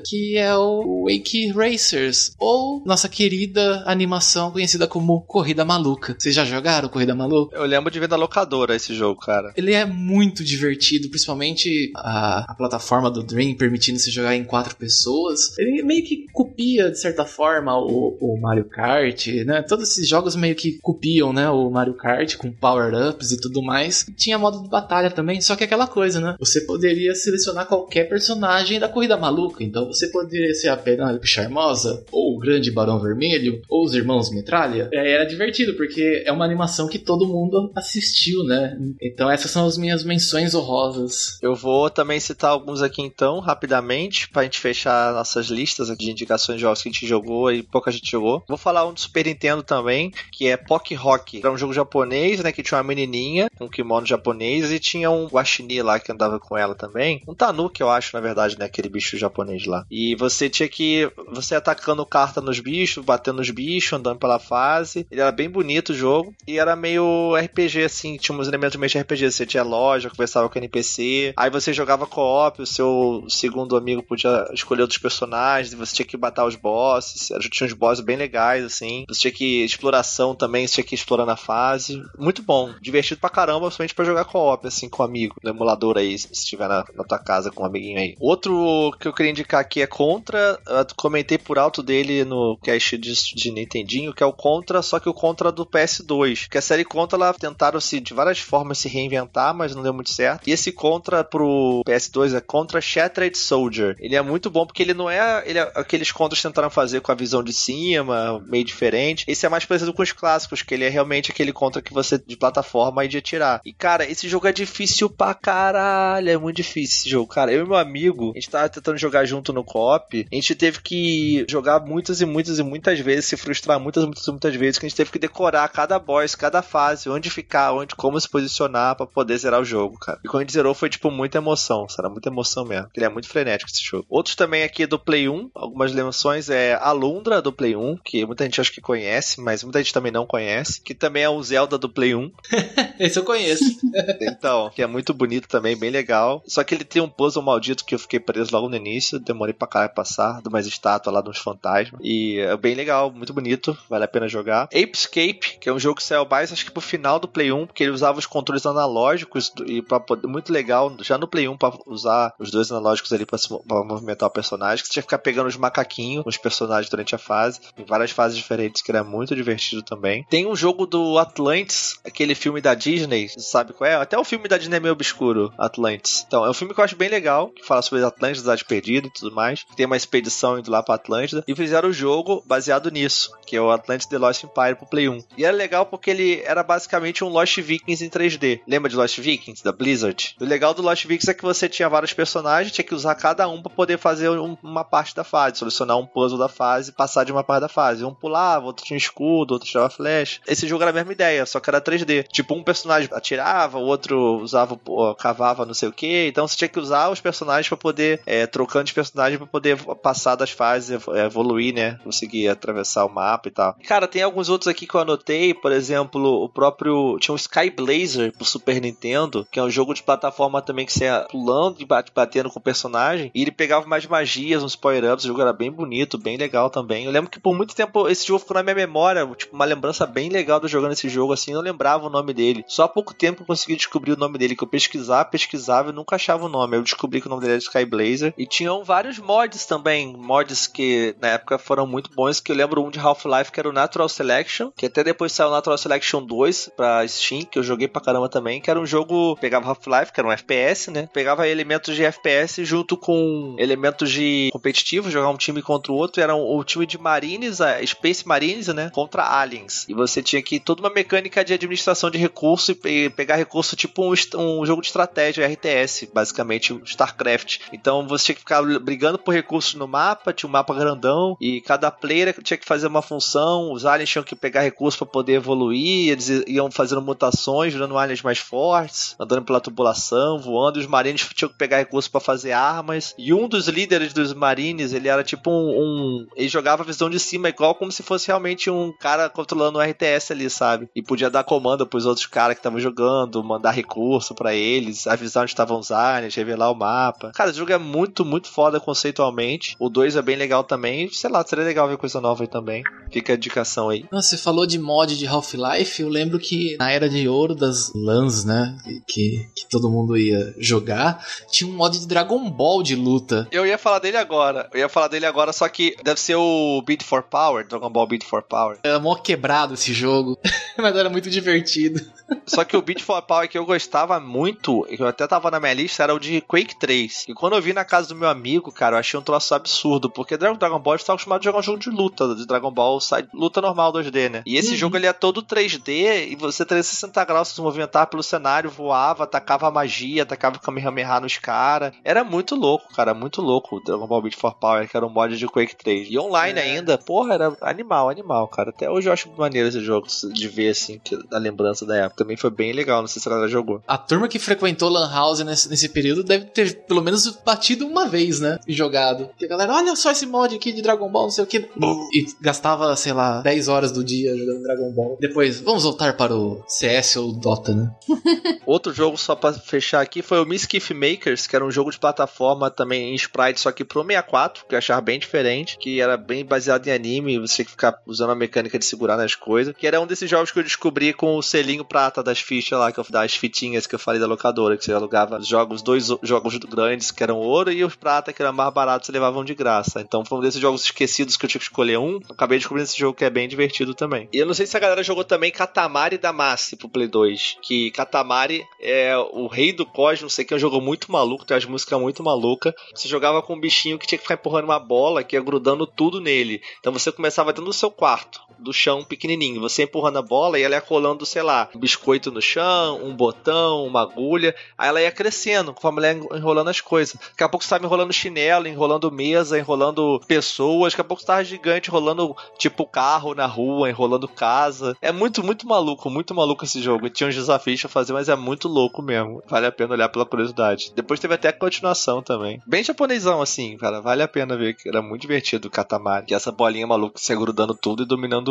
que é o Wake Racers, ou nossa querida animação conhecida como Corrida Maluca. Vocês já jogaram Corrida Maluca? Eu lembro de ver na locadora esse jogo, cara. Ele é muito divertido, principalmente a, a plataforma do Dream permitindo se jogar em quatro pessoas. Ele meio que copia, de certa forma, o, o Mario Kart, né? Todos esses jogos meio que copiam, né? O Mario Kart com power-ups e tudo mais. Tinha modo de batalha também, só que é aquela coisa, né? Você poderia selecionar qualquer personagem da corrida maluca maluca, então você poderia ser a Penélope Charmosa, ou o Grande Barão Vermelho, ou os Irmãos Metralha. É, era divertido, porque é uma animação que todo mundo assistiu, né? Então essas são as minhas menções honrosas. Eu vou também citar alguns aqui então, rapidamente, pra gente fechar nossas listas de indicações de jogos que a gente jogou e pouca gente jogou. Vou falar um do Super Nintendo também, que é Pock Rock. Era um jogo japonês, né, que tinha uma menininha, um kimono japonês e tinha um guaxinim lá que andava com ela também. Um tanuki, eu acho, na verdade, né, aquele bicho japonês lá. E você tinha que você atacando carta nos bichos, batendo nos bichos, andando pela fase. Ele era bem bonito o jogo e era meio RPG assim, tinha uns elementos meio de RPG, você tinha loja, conversava com NPC, aí você jogava co-op, o seu segundo amigo podia escolher outros personagens, você tinha que matar os bosses, tinha uns bosses bem legais assim. Você tinha que exploração também, você tinha que ir explorando a fase. Muito bom, divertido pra caramba, somente pra jogar co-op assim com um amigo, no emulador aí, se estiver na, na tua casa com um amiguinho aí. Outro que eu queria indicar aqui é Contra, eu comentei por alto dele no cast de, de Nintendinho, que é o Contra, só que o Contra do PS2, que a série Contra ela tentaram se de várias formas se reinventar, mas não deu muito certo. E esse Contra pro PS2 é Contra Shattered Soldier. Ele é muito bom porque ele não é, ele é aqueles Contras tentaram fazer com a visão de cima, meio diferente. Esse é mais parecido com os clássicos, que ele é realmente aquele Contra que você de plataforma e de atirar. E cara, esse jogo é difícil pra caralho, é muito difícil esse jogo, cara. Eu e meu amigo, a gente tava tentando jogar junto no co-op, a gente teve que jogar muitas e muitas e muitas vezes, se frustrar muitas e muitas, muitas vezes, que a gente teve que decorar cada boss, cada fase, onde ficar, onde, como se posicionar para poder zerar o jogo, cara. E quando a gente zerou foi, tipo, muita emoção, será muita emoção mesmo. Ele é muito frenético esse jogo. Outros também aqui do Play 1, algumas menções é a Lundra do Play 1, que muita gente acha que conhece, mas muita gente também não conhece, que também é o Zelda do Play 1. esse eu conheço. então, que é muito bonito também, bem legal. Só que ele tem um puzzle maldito que eu fiquei preso logo no início, demorei pra caralho passar, de umas estátuas lá, de uns fantasmas. E é bem legal, muito bonito, vale a pena jogar. Apescape, que é um jogo que saiu mais, acho que pro final do Play 1, porque ele usava os controles analógicos e poder, muito legal, já no Play 1 para usar os dois analógicos ali para movimentar o personagem, que você tinha que ficar pegando os macaquinhos, os personagens durante a fase, em várias fases diferentes, que era muito divertido também. Tem um jogo do Atlantis, aquele filme da Disney, sabe qual é? Até o filme da Disney é meio obscuro, Atlantis. Então, é um filme que eu acho bem legal, que fala sobre Atlantis, cidade perdida e tudo mais. Tem uma expedição indo lá pra Atlântida. E fizeram o jogo baseado nisso, que é o Atlantis The Lost Empire pro Play 1. E era legal porque ele era basicamente um Lost Vikings em 3D. Lembra de Lost Vikings, da Blizzard? O legal do Lost Vikings é que você tinha vários personagens, tinha que usar cada um para poder fazer um, uma parte da fase, solucionar um puzzle da fase, passar de uma parte da fase. Um pulava, outro tinha escudo, outro tirava flash. Esse jogo era a mesma ideia, só que era 3D. Tipo, um personagem atirava, o outro usava, cavava, não sei o que. Então você tinha que usar os personagens para poder, é, trocando de personagem para poder passar das fases, evoluir, né? Conseguir atravessar o mapa e tal. Cara, tem alguns outros aqui que eu anotei, por exemplo, o próprio. Tinha um Sky Blazer pro Super Nintendo, que é um jogo de plataforma também que você ia pulando e batendo com o personagem. E ele pegava mais magias, uns power-ups. O jogo era bem bonito, bem legal também. Eu lembro que por muito tempo esse jogo ficou na minha memória, tipo, uma lembrança bem legal de jogando esse jogo assim. Eu não lembrava o nome dele. Só há pouco tempo eu consegui descobrir o nome dele, que eu pesquisava, pesquisava e nunca achava o nome. Eu descobri que o nome dele era Sky Blazer. E tinham vários mods também, mods que na época foram muito bons, que eu lembro um de Half-Life que era o Natural Selection, que até depois saiu o Natural Selection 2 pra Steam, que eu joguei pra caramba também, que era um jogo, pegava Half-Life, que era um FPS, né? Pegava elementos de FPS junto com elementos de competitivo, jogar um time contra o outro, era um, o time de Marines, a Space Marines, né? Contra Aliens. E você tinha que toda uma mecânica de administração de recurso e, pegar recurso tipo um, um jogo de estratégia RTS, basicamente, StarCraft. Então você tinha que ficar brigando por recursos no mapa, tinha um mapa grandão e cada player tinha que fazer uma função, os aliens tinham que pegar recursos para poder evoluir, eles iam fazendo mutações, virando aliens mais fortes, andando pela tubulação, voando, e os marines tinham que pegar recursos para fazer armas. E um dos líderes dos marines, ele era tipo um, um, ele jogava a visão de cima igual como se fosse realmente um cara controlando um RTS ali, sabe? E podia dar comando pros outros caras que estavam jogando, mandar recurso para eles, avisar onde estavam os aliens, revelar o mapa. Cara, o jogo é muito, muito foda conceitualmente. O 2 é bem legal também. Sei lá, seria legal ver coisa nova aí também. Fica a indicação aí. Nossa, você falou de mod de Half-Life. Eu lembro que na era de ouro das LANs, né? Que, que todo mundo ia jogar, tinha um mod de Dragon Ball de luta. Eu ia falar dele agora. Eu ia falar dele agora, só que deve ser o Beat for Power, Dragon Ball Beat for Power. Era mó quebrado esse jogo, mas era muito divertido. Só que o Beat for Power que eu gostava muito, que eu até tava na minha lista, era o de Quake 3. E quando eu vi na casa do meu amigo, cara, eu achei um troço absurdo, porque Dragon, Dragon Ball a gente tá acostumado a jogar um jogo de luta, de Dragon Ball, sai, luta normal 2D, né? E esse Uhum. jogo ele é todo 3D e você 360 graus se movimentar pelo cenário, voava, atacava magia, atacava Kamehameha nos caras. Era muito louco, cara, muito louco o Dragon Ball Beat for Power, que era um mod de Quake 3. E online É. ainda, porra, era animal, animal, cara. Até hoje eu acho maneiro esse jogo, de ver assim, que- a lembrança da época. Também foi bem legal, não sei se a galera jogou. A turma que frequentou Lan House nesse, nesse período deve ter pelo menos batido uma vez, né? E jogado. Porque a galera, olha só esse mod aqui de Dragon Ball, não sei o que. E gastava, sei lá, 10 horas do dia jogando Dragon Ball. Depois, vamos voltar para o CS ou Dota, né? Outro jogo, só pra fechar aqui, foi o Mischief Makers, que era um jogo de plataforma também em sprite, só que pro 64, que eu achava bem diferente, que era bem baseado em anime, você que ficar usando a mecânica de segurar nas coisas, que era um desses jogos que eu descobri com o selinho prata das fichas lá, que eu, das fitinhas que eu falei da locadora, que você alugava os jogos, dois jogos grandes que eram ouro e os prata que eram mais baratos, você levavam de graça. Então foi um desses jogos esquecidos que eu tinha que escolher um, acabei descobrindo esse jogo que é bem divertido também. E eu não sei se a galera jogou também Katamari Damacy pro Play 2, que Katamari é o rei do cosmos, sei que é um jogo muito maluco, tem as músicas muito malucas. Você jogava com um bichinho que tinha que ficar empurrando uma bola que ia grudando tudo nele. Então você começava dentro do seu quarto, do chão pequenininho, você empurrando a bola e ela ia colando, sei lá, um biscoito no chão, um botão, uma agulha. Aí ela ia crescendo, conforme ela ia enrolando as coisas. Daqui a pouco você tava enrolando chinelo, enrolando mesa, enrolando pessoas. Daqui a pouco você tava gigante, enrolando tipo carro na rua, enrolando casa. É muito, muito maluco, muito maluco esse jogo. E tinha uns desafios pra fazer, mas é muito louco mesmo. Vale a pena olhar pela curiosidade. Depois teve até a continuação também. Bem japonesão, assim, cara. Vale a pena ver que era muito divertido o Katamari. É essa bolinha maluca se grudando tudo e dominando,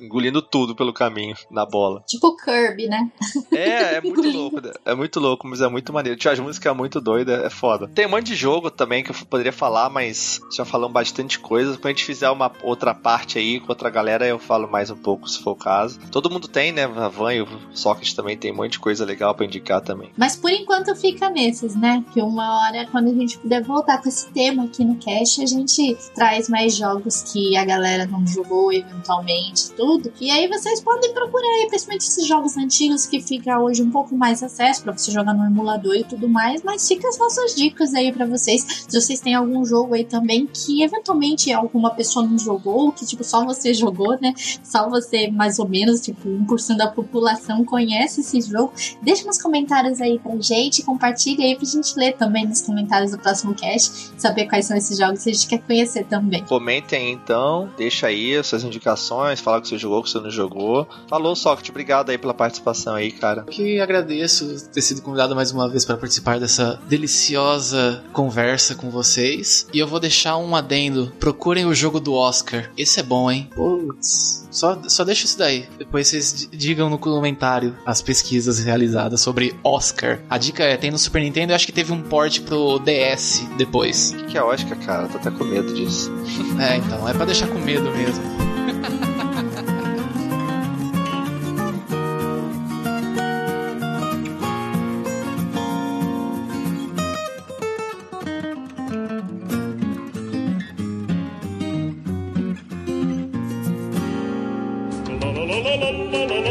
engolindo tudo pelo caminho na bola. Tipo Kirby, né? É, é muito louco. né? É muito louco, mas é muito maneiro. Tinha as músicas muito doidas, é foda. Tem um monte de jogo também que eu poderia falar, mas já falamos bastante coisa. Quando a gente fizer uma outra parte aí com outra galera, eu falo mais um pouco, se for o caso. Todo mundo tem, né? A Van e o Socket também tem um monte de coisa legal pra indicar também. Mas por enquanto fica nesses, né? Que uma hora, quando a gente puder voltar com esse tema aqui no cast, a gente traz mais jogos que a galera não jogou eventualmente, tudo. E aí vocês podem procurar aí, principalmente esses jogos antigos que fica hoje um pouco mais acesso pra você jogar no emulador e tudo mais. Mas fica as nossas dicas aí pra vocês. Se vocês têm algum jogo aí também que eventualmente alguma pessoa não jogou, que tipo só você jogou, né? Só você mais ou menos, tipo 1% da população conhece esse jogo. Deixa nos comentários aí pra gente, compartilha aí pra gente ler também nos comentários do próximo cast, saber quais são esses jogos que a gente quer conhecer também. Comentem então, deixa aí as suas indicações, fala que você jogou, que você não jogou. Falou, Socket, obrigado aí pela participação aí, cara. Que agradeço ter sido convidado mais uma vez para participar dessa deliciosa conversa com vocês. E eu vou deixar um adendo. Procurem o jogo do Oscar. Esse é bom, hein? Putz. Só, só deixa isso daí. Depois vocês di- digam no comentário as pesquisas realizadas sobre Oscar. A dica é: tem no Super Nintendo, eu acho que teve um port pro DS depois. O que que é Oscar, cara? Tô até com medo disso. É, então, é pra deixar com medo mesmo. la la la la la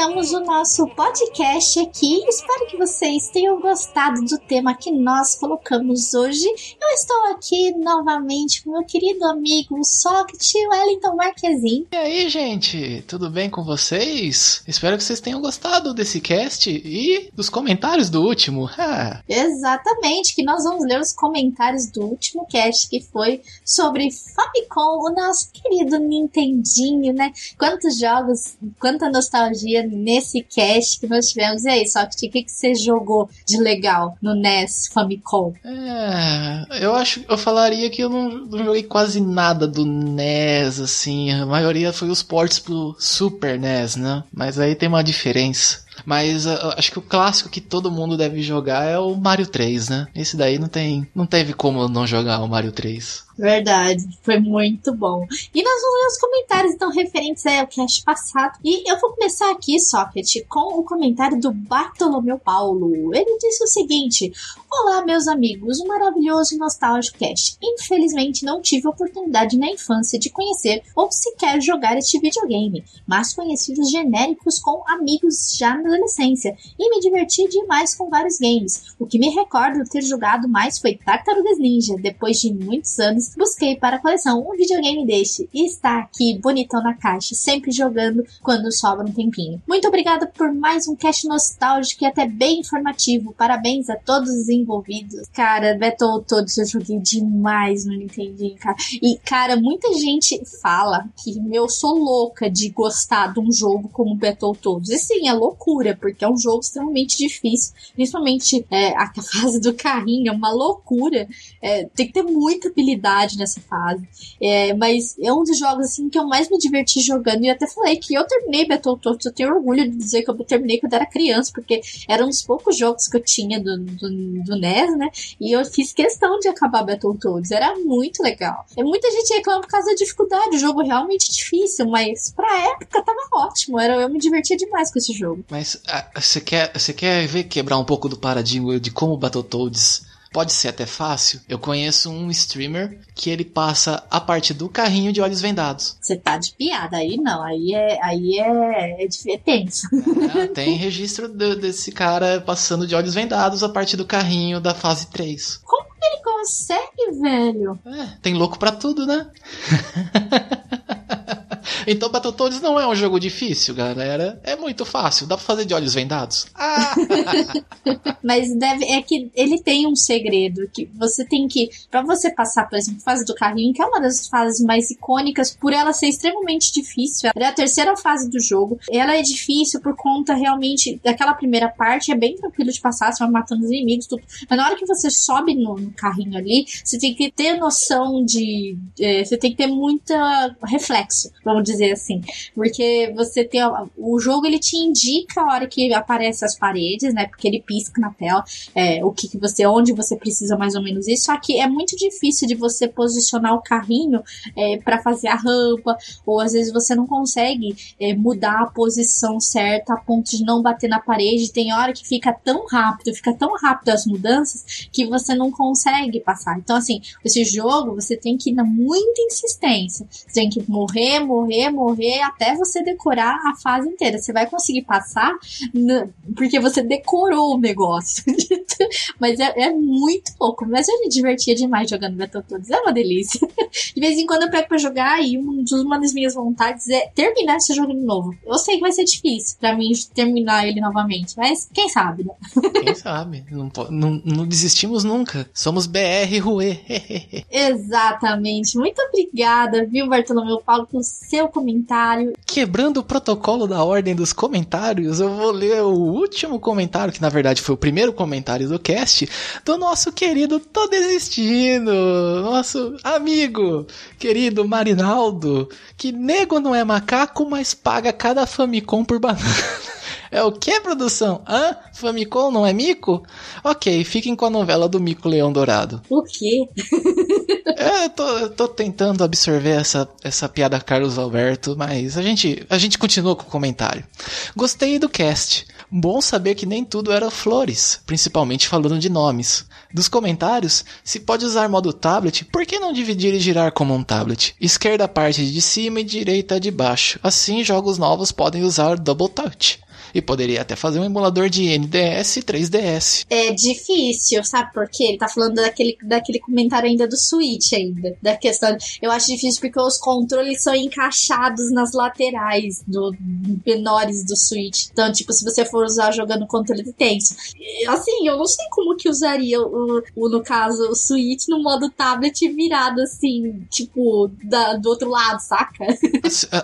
terminamos o nosso podcast aqui. Espero que vocês tenham gostado do tema que nós colocamos hoje. Eu estou aqui novamente com meu querido amigo Socket Wellington Marquezin. E aí, gente, tudo bem com vocês? Espero que vocês tenham gostado desse cast e dos comentários do último. Ah, Exatamente, que nós vamos ler os comentários do último cast que foi sobre Famicom, o nosso querido Nintendinho, né? Quantos jogos, quanta nostalgia nesse cast que nós tivemos. E aí, Socket, o que, que você jogou de legal no NES Famicom? é, eu acho, eu falaria que eu não, não joguei quase nada do NES, assim. A maioria foi os ports pro Super NES, né? Mas aí tem uma diferença. Mas uh, acho que o clássico que todo mundo deve jogar é o Mario 3, né? Esse daí não tem, não teve como não jogar o Mario 3. Verdade, foi muito bom. E nós vamos ler os comentários, então, referentes ao cast passado. E eu vou começar aqui, Socket, com o comentário do Bartolomeu Paulo. Ele disse o seguinte: Olá, meus amigos, um maravilhoso e nostálgico cast. Infelizmente, não tive oportunidade na infância de conhecer ou sequer jogar este videogame, mas conheci os genéricos com amigos já na adolescência e me diverti demais com vários games. O que me recordo ter jogado mais foi Tartarugas Ninja, depois de muitos anos busquei para a coleção um videogame deste e está aqui bonitão na caixa, sempre jogando quando sobra um tempinho. Muito obrigada por mais um cast nostálgico e até bem informativo. Parabéns a todos os envolvidos. Cara, Battletoads eu joguei demais no Nintendo, cara. E, cara, muita gente fala que eu sou louca de gostar de um jogo como Battletoads. E sim, é loucura, porque é um jogo extremamente difícil. Principalmente é, a fase do carrinho, é uma loucura. É, tem que ter muita habilidade nessa fase. É, mas é um dos jogos assim que eu mais me diverti jogando. E eu até falei que eu terminei Battletoads. Eu tenho orgulho de dizer que eu terminei quando era criança, porque era um dos poucos jogos que eu tinha do, do, do NES, né? E eu fiz questão de acabar Battletoads. Era muito legal. E muita gente reclama por causa da dificuldade. O jogo é realmente difícil, mas pra época tava ótimo. Era, eu me divertia demais com esse jogo. Mas ah, você quer, você quer ver quebrar um pouco do paradigma de como Battletoads Pode ser até fácil. Eu conheço um streamer que ele passa a parte do carrinho de olhos vendados. Você tá de piada aí, não. Aí é, aí é, é, é tenso. É, tem registro de, desse cara passando de olhos vendados a parte do carrinho da fase 3. Como que ele consegue, velho? É, tem louco pra tudo, né? Então Battletoads não é um jogo difícil, galera. É muito fácil. Dá pra fazer de olhos vendados. Ah! Mas deve, é que ele tem um segredo que você tem que. para você passar, por exemplo, fase do carrinho, que é uma das fases mais icônicas, por ela ser extremamente difícil. Ela é a terceira fase do jogo. Ela é difícil por conta realmente daquela primeira parte, é bem tranquilo de passar, você vai matando os inimigos, tudo. Mas na hora que você sobe no, no carrinho ali, você tem que ter noção de. É, você tem que ter muita reflexo, vamos dizer assim. Porque você tem. O jogo ele te indica a hora que aparece as paredes, né? Porque ele pisca na tela é, o que, que você. onde você precisa mais ou menos isso. Só que é muito difícil de você posicionar o carrinho é, para fazer a rampa. Ou às vezes você não consegue é, mudar a posição certa a ponto de não bater na parede. Tem hora que fica tão rápido, fica tão rápido as mudanças que você não consegue passar. Então, assim, esse jogo você tem que ir na muita insistência. Você tem que morrer, morrer, morrer até você decorar a fase inteira. Você vai conseguir passar porque você decorou o negócio. Mas é, é, muito pouco. Mas eu me divertia demais jogando Battletoads. É uma delícia. De vez em quando eu pego pra jogar e uma das minhas vontades é terminar esse jogo de novo. Eu sei que vai ser difícil pra mim terminar ele novamente. Mas quem sabe, né? Quem sabe? Não, não, não desistimos nunca. Somos BR Rue. Exatamente. Muito obrigada, viu, Bartolomeu Paulo, pelo seu comentário. Quebrando o protocolo da ordem dos comentários, eu vou ler o último comentário, que na verdade foi o primeiro comentário do cast, do nosso querido Tô Desistindo, nosso amigo, querido Marinaldo, que nego não é macaco, mas paga cada Famicom por banana. É o que, produção? Hã? Famicom não é mico? Ok, fiquem com a novela do Mico Leão Dourado. O quê? é, eu tô, eu tô tentando absorver essa, essa piada Carlos Alberto, mas a gente, a gente continua com o comentário. Gostei do cast. Bom saber que nem tudo era flores, principalmente falando de nomes. Dos comentários, se pode usar modo tablet, por que não dividir e girar como um tablet? Esquerda parte de cima e direita de baixo. Assim, jogos novos podem usar Double Touch. E poderia até fazer um emulador de NDS e 3DS. É difícil, sabe por quê? Ele tá falando daquele, daquele comentário ainda do Switch ainda. Da questão. Eu acho difícil porque os controles são encaixados nas laterais do menores do Switch. Então, tipo, se você for usar jogando controle de tenso. Assim, eu não sei como que usaria o, o no caso, o Switch no modo tablet virado assim, tipo, da, do outro lado, saca?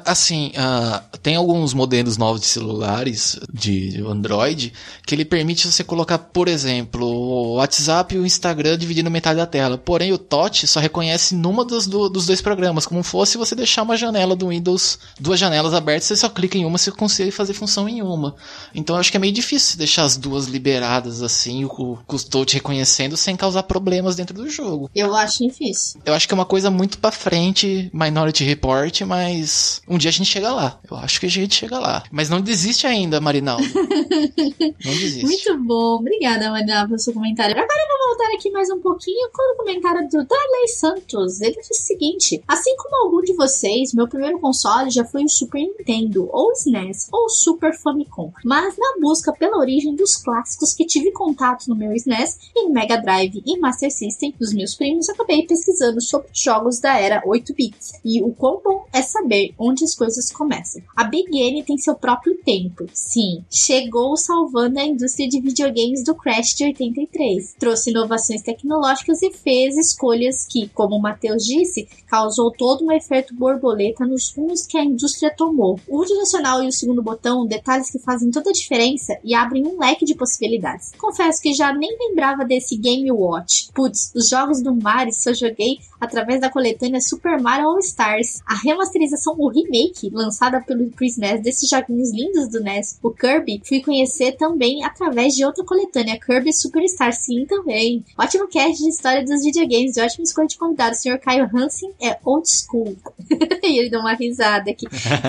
Assim, uh, tem alguns modelos novos de celulares iOS, de Android, que ele permite você colocar, por exemplo, o WhatsApp e o Instagram dividindo metade da tela. Porém, o Touch só reconhece numa dos, do, dos dois programas, como fosse você deixar uma janela do Windows, duas janelas abertas, você só clica em uma, você consegue fazer função em uma. Então eu acho que é meio difícil deixar as duas liberadas assim, o, o Touch reconhecendo sem causar problemas dentro do jogo. Eu acho difícil. Eu acho que é uma coisa muito pra frente, Minority Report, mas um dia a gente chega lá. Eu acho que a gente chega lá. Mas não desiste ainda, Marinaldo. não desiste. Muito bom. Obrigada, Marinaldo, pelo seu comentário. Agora eu vou voltar aqui mais um pouquinho com o comentário do Darley Santos. Ele disse o seguinte: Assim como algum de vocês, meu primeiro console já foi o Super Nintendo, ou SNES, ou Super Famicom. Mas na busca pela origem dos clássicos que tive contato no meu SNES, em Mega Drive e Master System dos meus primos, acabei pesquisando sobre jogos da era 8 bits. E o quão bom é saber onde as coisas começam. A Big N tem seu próprio tempo. Sim, chegou salvando a indústria de videogames do Crash de 83. Trouxe inovações tecnológicas e fez escolhas que, como o Matheus disse, causou todo um efeito borboleta nos rumos que a indústria tomou. O direcional e o segundo botão, detalhes que fazem toda a diferença e abrem um leque de possibilidades. Confesso que já nem lembrava desse Game Watch. Putz, os jogos do Mario só joguei através da coletânea Super Mario All Stars. A remasterização, o remake, lançada pelo Chris NES desses joguinhos lindos do NES, o Kirby, fui conhecer também através de outra coletânea, Kirby Superstar. Sim, também. Ótimo cast de história dos videogames e ótima escolha de convidado. O Sr. Caio Hansen é old school. e ele deu uma risada aqui.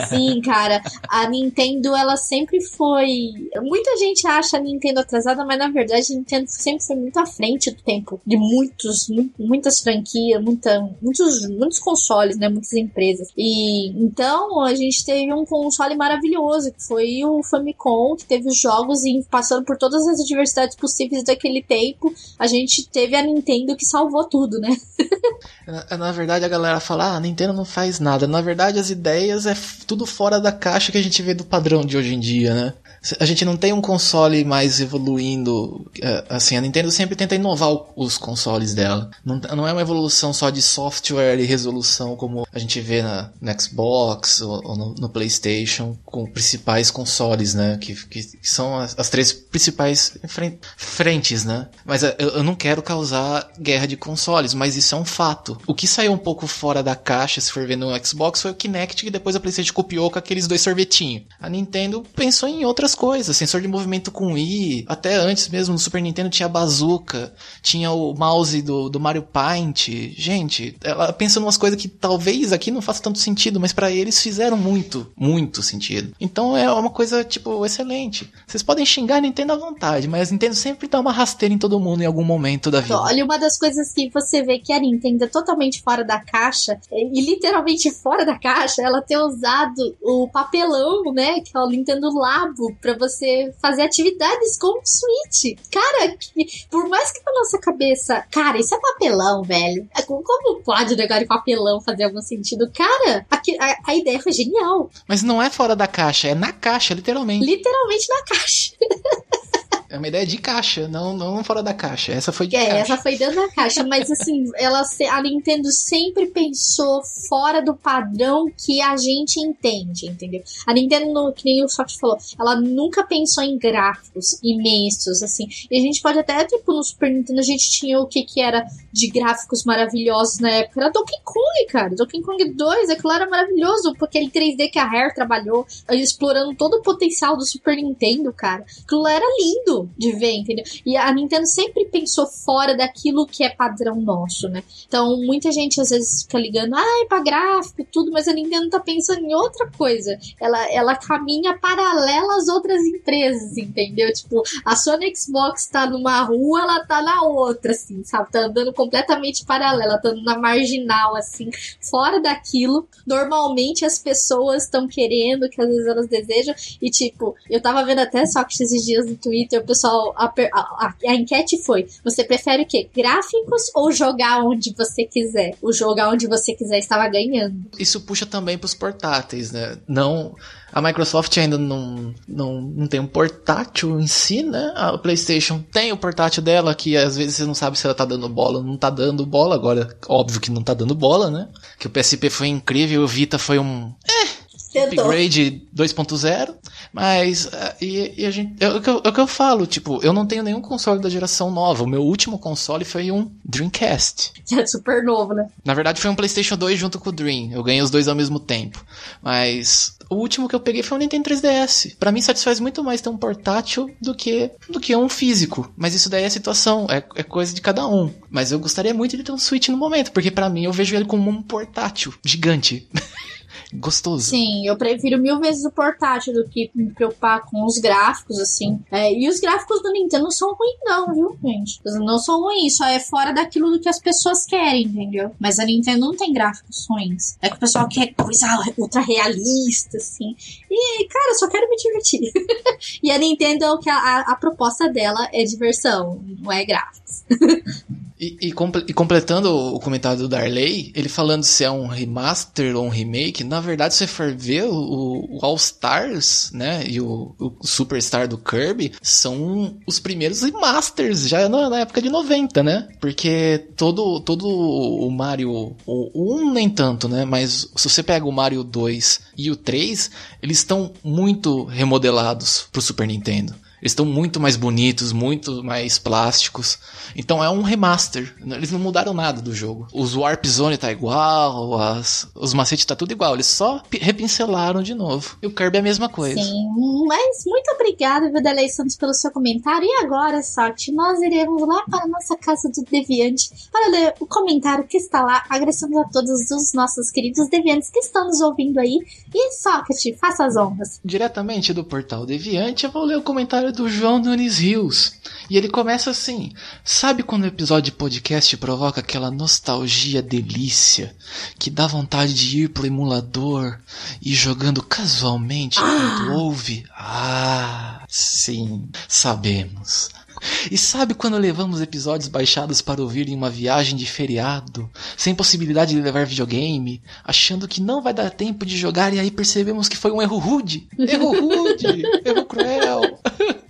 Sim, cara, a Nintendo, ela sempre foi. Muita gente acha a Nintendo atrasada, mas na verdade a Nintendo sempre foi muito à frente do tempo de muitos, muitas franquias, muitos, muitos consoles, né? Muitas empresas. E então a gente teve um console maravilhoso, que foi o Famicom, que teve os jogos e passando por todas as adversidades possíveis daquele tempo, a gente teve a Nintendo que salvou tudo, né? na, na, verdade, a galera fala, ah, a Nintendo não faz nada. Na verdade, as ideias é tudo fora da caixa que a gente vê do padrão de hoje em dia, né? A gente não tem um console mais evoluindo. É, assim, a Nintendo sempre tenta inovar os consoles dela. Não, é uma evolução só de software e resolução como a gente vê na, Xbox ou, no, PlayStation com principais consoles, né? Que, que, são as, as, três principais frentes, né? Mas é, eu, eu não quero causar guerra de consoles, mas isso é um fato. O que saiu um pouco fora da caixa, se for ver no Xbox, foi o Kinect, que depois a PlayStation copiou com aqueles dois sorvetinhos. A Nintendo pensou em outras coisas, sensor de movimento com I, até antes mesmo no Super Nintendo tinha bazooka, tinha o mouse do, do Mario Paint. Gente, ela pensa em umas coisas que talvez aqui não faça tanto sentido, mas para eles fizeram muito, muito sentido. Então é uma coisa, tipo, excelente. Vocês podem xingar a Nintendo à vontade, mas a Nintendo sempre dá uma rasteira em todo mundo em algum momento da vida. Olha, uma das coisas que você vê que a Nintendo é totalmente fora da caixa, e literalmente fora da caixa, ela ter usado o papelão, né, que é o Nintendo Labo, para você fazer atividades com o Switch. Cara, por mais que na nossa cabeça, cara, isso é papelão, velho. É, como pode o negócio de papelão fazer algum sentido? Cara, a, a, a ideia foi genial. Mas não é fora da caixa, é na caixa, literalmente. Literalmente na caixa. É uma ideia de caixa, não, não fora da caixa. Essa foi de é, caixa. essa foi dentro da caixa, mas assim, ela, a Nintendo sempre pensou fora do padrão que a gente entende, entendeu? A Nintendo, que nem o Soft falou, ela nunca pensou em gráficos imensos, assim. E a gente pode até, tipo, no Super Nintendo a gente tinha o que que era de gráficos maravilhosos na época. Era Donkey Kong, cara. Donkey Kong 2, aquilo era maravilhoso, porque aquele 3D que a Rare trabalhou, explorando todo o potencial do Super Nintendo, cara. Aquilo era lindo de ver, entendeu? E a Nintendo sempre pensou fora daquilo que é padrão nosso, né? Então, muita gente às vezes fica ligando, ai, ah, pra gráfico e tudo, mas a Nintendo tá pensando em outra coisa. Ela, ela caminha paralela às outras empresas, entendeu? Tipo, a Sony Xbox tá numa rua, ela tá na outra, assim, sabe? Tá andando completamente paralela, tá na marginal, assim, fora daquilo. Normalmente as pessoas estão querendo, que às vezes elas desejam, e tipo, eu tava vendo até só que esses dias no Twitter, pessoal, a, a, a, enquete foi: você prefere o quê? Gráficos ou jogar onde você quiser? O jogar onde você quiser estava ganhando. Isso puxa também para os portáteis, né? Não. A Microsoft ainda não, não, não tem um portátil em si, né? A PlayStation tem o portátil dela, que às vezes você não sabe se ela tá dando bola ou não tá dando bola. Agora, óbvio que não tá dando bola, né? Que o PSP foi incrível, o Vita foi um. Eh, upgrade 2.0. Mas, uh, e, e, a gente, é, o que eu, é o que eu falo, tipo, eu não tenho nenhum console da geração nova. O meu último console foi um Dreamcast. É super novo, né? Na verdade, foi um PlayStation 2 junto com o Dream. Eu ganhei os dois ao mesmo tempo. Mas o último que eu peguei foi o Nintendo 3DS. Para mim satisfaz muito mais ter um portátil do que do que um físico. Mas isso daí é situação, é, é coisa de cada um. Mas eu gostaria muito de ter um Switch no momento, porque para mim eu vejo ele como um portátil gigante. gostoso. Sim, eu prefiro mil vezes o portátil do que me preocupar com os gráficos, assim. É, e os gráficos do Nintendo não são ruins, não, viu, gente? Não são ruins, só é fora daquilo do que as pessoas querem, entendeu? Mas a Nintendo não tem gráficos ruins. É que o pessoal quer coisa ultra realista, assim. E, cara, eu só quero me divertir. e a Nintendo, é a, a, a proposta dela é diversão, não é gráficos. E, e, e, completando o comentário do Darley, ele falando se é um remaster ou um remake, na verdade, se você for ver o, o All Stars, né, e o, o, Superstar do Kirby, são os primeiros remasters, já na, na, época de 90, né? Porque todo, todo o Mario, o 1 nem tanto, né, mas se você pega o Mario 2 e o 3, eles estão muito remodelados pro Super Nintendo. Eles estão muito mais bonitos, muito mais plásticos. Então é um remaster. Eles não mudaram nada do jogo. Os Warp Zone tá igual, as, os macetes tá tudo igual. Eles só repincelaram de novo. E o Kirby é a mesma coisa. Sim, mas muito obrigada, Vidalei Santos, pelo seu comentário. E agora, Sorte, nós iremos lá para a nossa casa do Deviante para ler o comentário que está lá. Agradecemos a todos os nossos queridos Deviantes que estão nos ouvindo aí. E Socket, faça as honras. Diretamente do portal Deviante, eu vou ler o comentário do João Nunes Rios. E ele começa assim: Sabe quando o episódio de podcast provoca aquela nostalgia delícia que dá vontade de ir pro emulador e jogando casualmente quando ouve? Ah, sim, sabemos. E sabe quando levamos episódios baixados para ouvir em uma viagem de feriado, sem possibilidade de levar videogame, achando que não vai dar tempo de jogar e aí percebemos que foi um erro rude? Erro rude! erro cruel!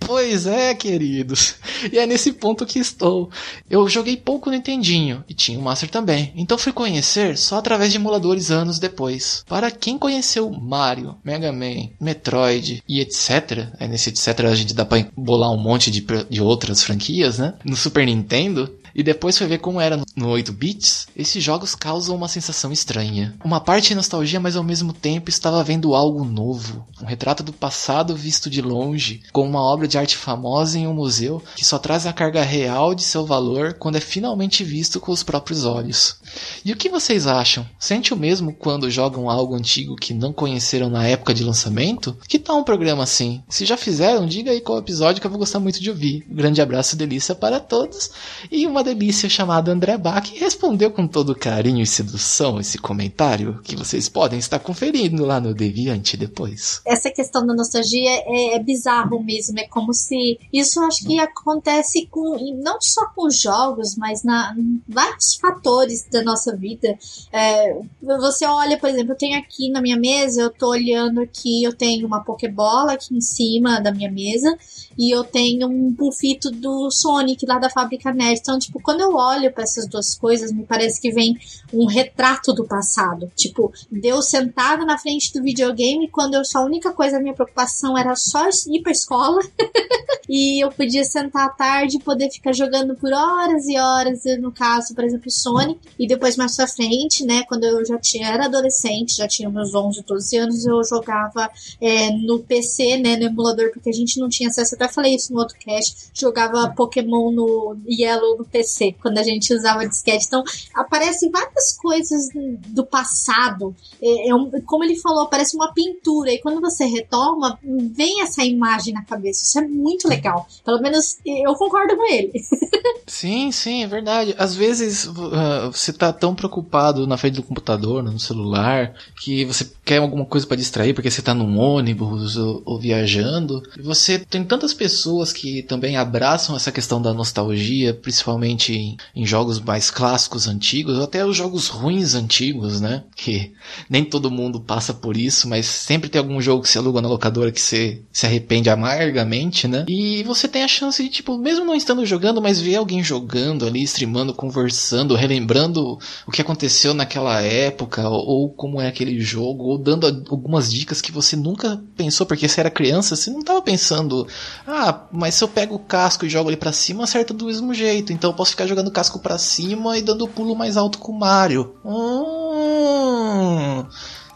Pois é, queridos. E é nesse ponto que estou. Eu joguei pouco no Nintendinho e tinha o Master também. Então fui conhecer só através de emuladores anos depois. Para quem conheceu Mario, Mega Man, Metroid e etc. É nesse etc a gente dá pra bolar um monte de, de outras franquias, né? No Super Nintendo e depois foi ver como era no 8 bits, esses jogos causam uma sensação estranha. Uma parte nostalgia, mas ao mesmo tempo estava vendo algo novo. Um retrato do passado visto de longe, como uma obra de arte famosa em um museu que só traz a carga real de seu valor quando é finalmente visto com os próprios olhos. E o que vocês acham? Sente o mesmo quando jogam algo antigo que não conheceram na época de lançamento? Que tal um programa assim? Se já fizeram, diga aí qual episódio que eu vou gostar muito de ouvir. Um grande abraço, delícia para todos e uma delícia chamada André Bach respondeu com todo carinho e sedução esse comentário que vocês podem estar conferindo lá no Deviante depois. Essa questão da nostalgia é, é bizarro mesmo, é como se isso acho que acontece com não só com jogos, mas na vários fatores da nossa vida. É, você olha, por exemplo, eu tenho aqui na minha mesa, eu tô olhando aqui, eu tenho uma Pokébola aqui em cima da minha mesa e eu tenho um pulfito do Sonic lá da fábrica Nerd. Então, tipo, quando eu olho para essas duas coisas, me parece que vem um retrato do passado. Tipo, deu sentado na frente do videogame quando eu só a única coisa, a minha preocupação era só ir pra escola. e eu podia sentar à tarde e poder ficar jogando por horas e horas, no caso, por exemplo, Sonic. E depois mais pra frente, né, quando eu já tinha, era adolescente, já tinha meus 11, 12 anos, eu jogava é, no PC, né, no emulador, porque a gente não tinha acesso a falei isso no outro cast, jogava Pokémon no Yellow no PC, quando a gente usava disquete. Então, aparecem várias coisas do passado. É, é um, como ele falou, parece uma pintura. E quando você retoma, vem essa imagem na cabeça. Isso é muito legal. Pelo menos eu concordo com ele. sim, sim, é verdade. Às vezes uh, você tá tão preocupado na frente do computador, no celular, que você quer alguma coisa para distrair, porque você tá num ônibus ou, ou viajando. E você tem tantas pessoas que também abraçam essa questão da nostalgia, principalmente principalmente em, em jogos mais clássicos antigos, ou até os jogos ruins antigos, né? Que nem todo mundo passa por isso, mas sempre tem algum jogo que você aluga na locadora que você se arrepende amargamente, né? E você tem a chance de, tipo, mesmo não estando jogando, mas ver alguém jogando ali, streamando, conversando, relembrando o que aconteceu naquela época, ou, ou como é aquele jogo, ou dando algumas dicas que você nunca pensou, porque você era criança, você não estava pensando, ah, mas se eu pego o casco e jogo ele para cima, acerta do mesmo jeito, então posso ficar jogando casco para cima e dando pulo mais alto com o Mario. Hum.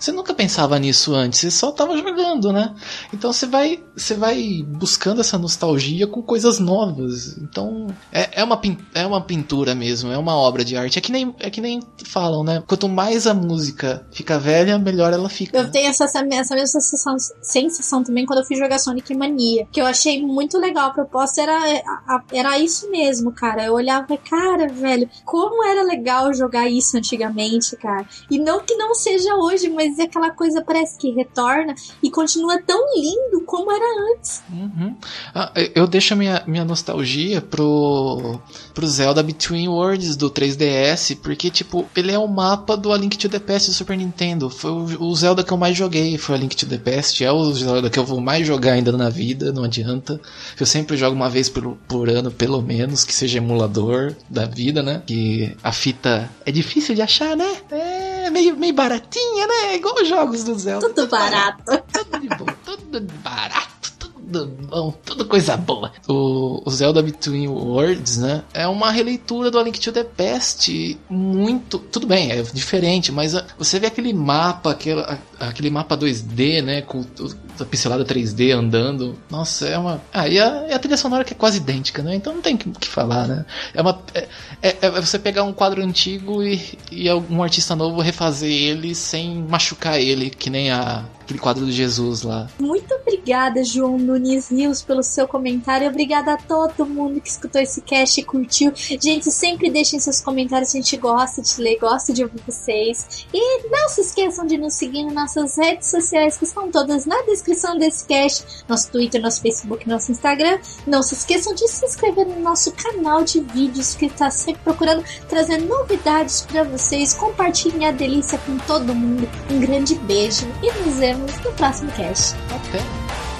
Você nunca pensava nisso antes, você só estava jogando, né? Então você vai, você vai buscando essa nostalgia com coisas novas. Então é, é, uma, é uma pintura mesmo, é uma obra de arte. É que nem, é que nem falam, né? Quanto mais a música fica velha, melhor ela fica. Eu tenho essa, essa mesma sensação, sensação também quando eu fui jogar Sonic Mania, que eu achei muito legal. A proposta era, era isso mesmo, cara. Eu olhava, cara, velho, como era legal jogar isso antigamente, cara. E não que não seja hoje, mas mas aquela coisa parece que retorna e continua tão lindo como era antes. Uhum. Ah, eu deixo a minha, minha nostalgia pro, pro Zelda Between Worlds do 3DS, porque, tipo, ele é o mapa do A Link to the Past do Super Nintendo. Foi o, o Zelda que eu mais joguei, foi A Link to the Past. É o Zelda que eu vou mais jogar ainda na vida, não adianta. Eu sempre jogo uma vez por, por ano, pelo menos, que seja emulador da vida, né? Que a fita é difícil de achar, né? É meio, meio baratinha, né? igual os jogos do Zelda. Tudo barato. Tudo de bom, tudo barato, tudo bom, tudo coisa boa. O, o, Zelda Between Worlds, né? É uma releitura do A Link to the Past muito. Tudo bem, é diferente, mas a, você vê aquele mapa, aquele, aquele mapa 2D, né? Com a pincelada 3D andando. Nossa, é uma. Ah, e a, e a trilha sonora que é quase idêntica, né? Então não tem o que, que, falar, né? É, uma, é, é, é, você pegar um quadro antigo e, e um artista novo refazer ele sem machucar ele, que nem a, aquele quadro do Jesus lá. Muito obrigada, João Nunes Rios, pelo seu comentário. Obrigada a todo mundo que escutou esse cast e curtiu. Gente, sempre deixem seus comentários, a gente gosta de ler, gosta de ouvir vocês. E não se esqueçam de nos seguir nas nossas redes sociais, que estão todas na descrição desse cast: nosso Twitter, nosso Facebook, nosso Instagram. Não se esqueçam de se inscrever no nosso canal de vídeos, que está sempre procurando trazer novidades para vocês. Compartilhem a delícia com todo mundo. Um grande beijo e nos vemos no próximo cast. Até!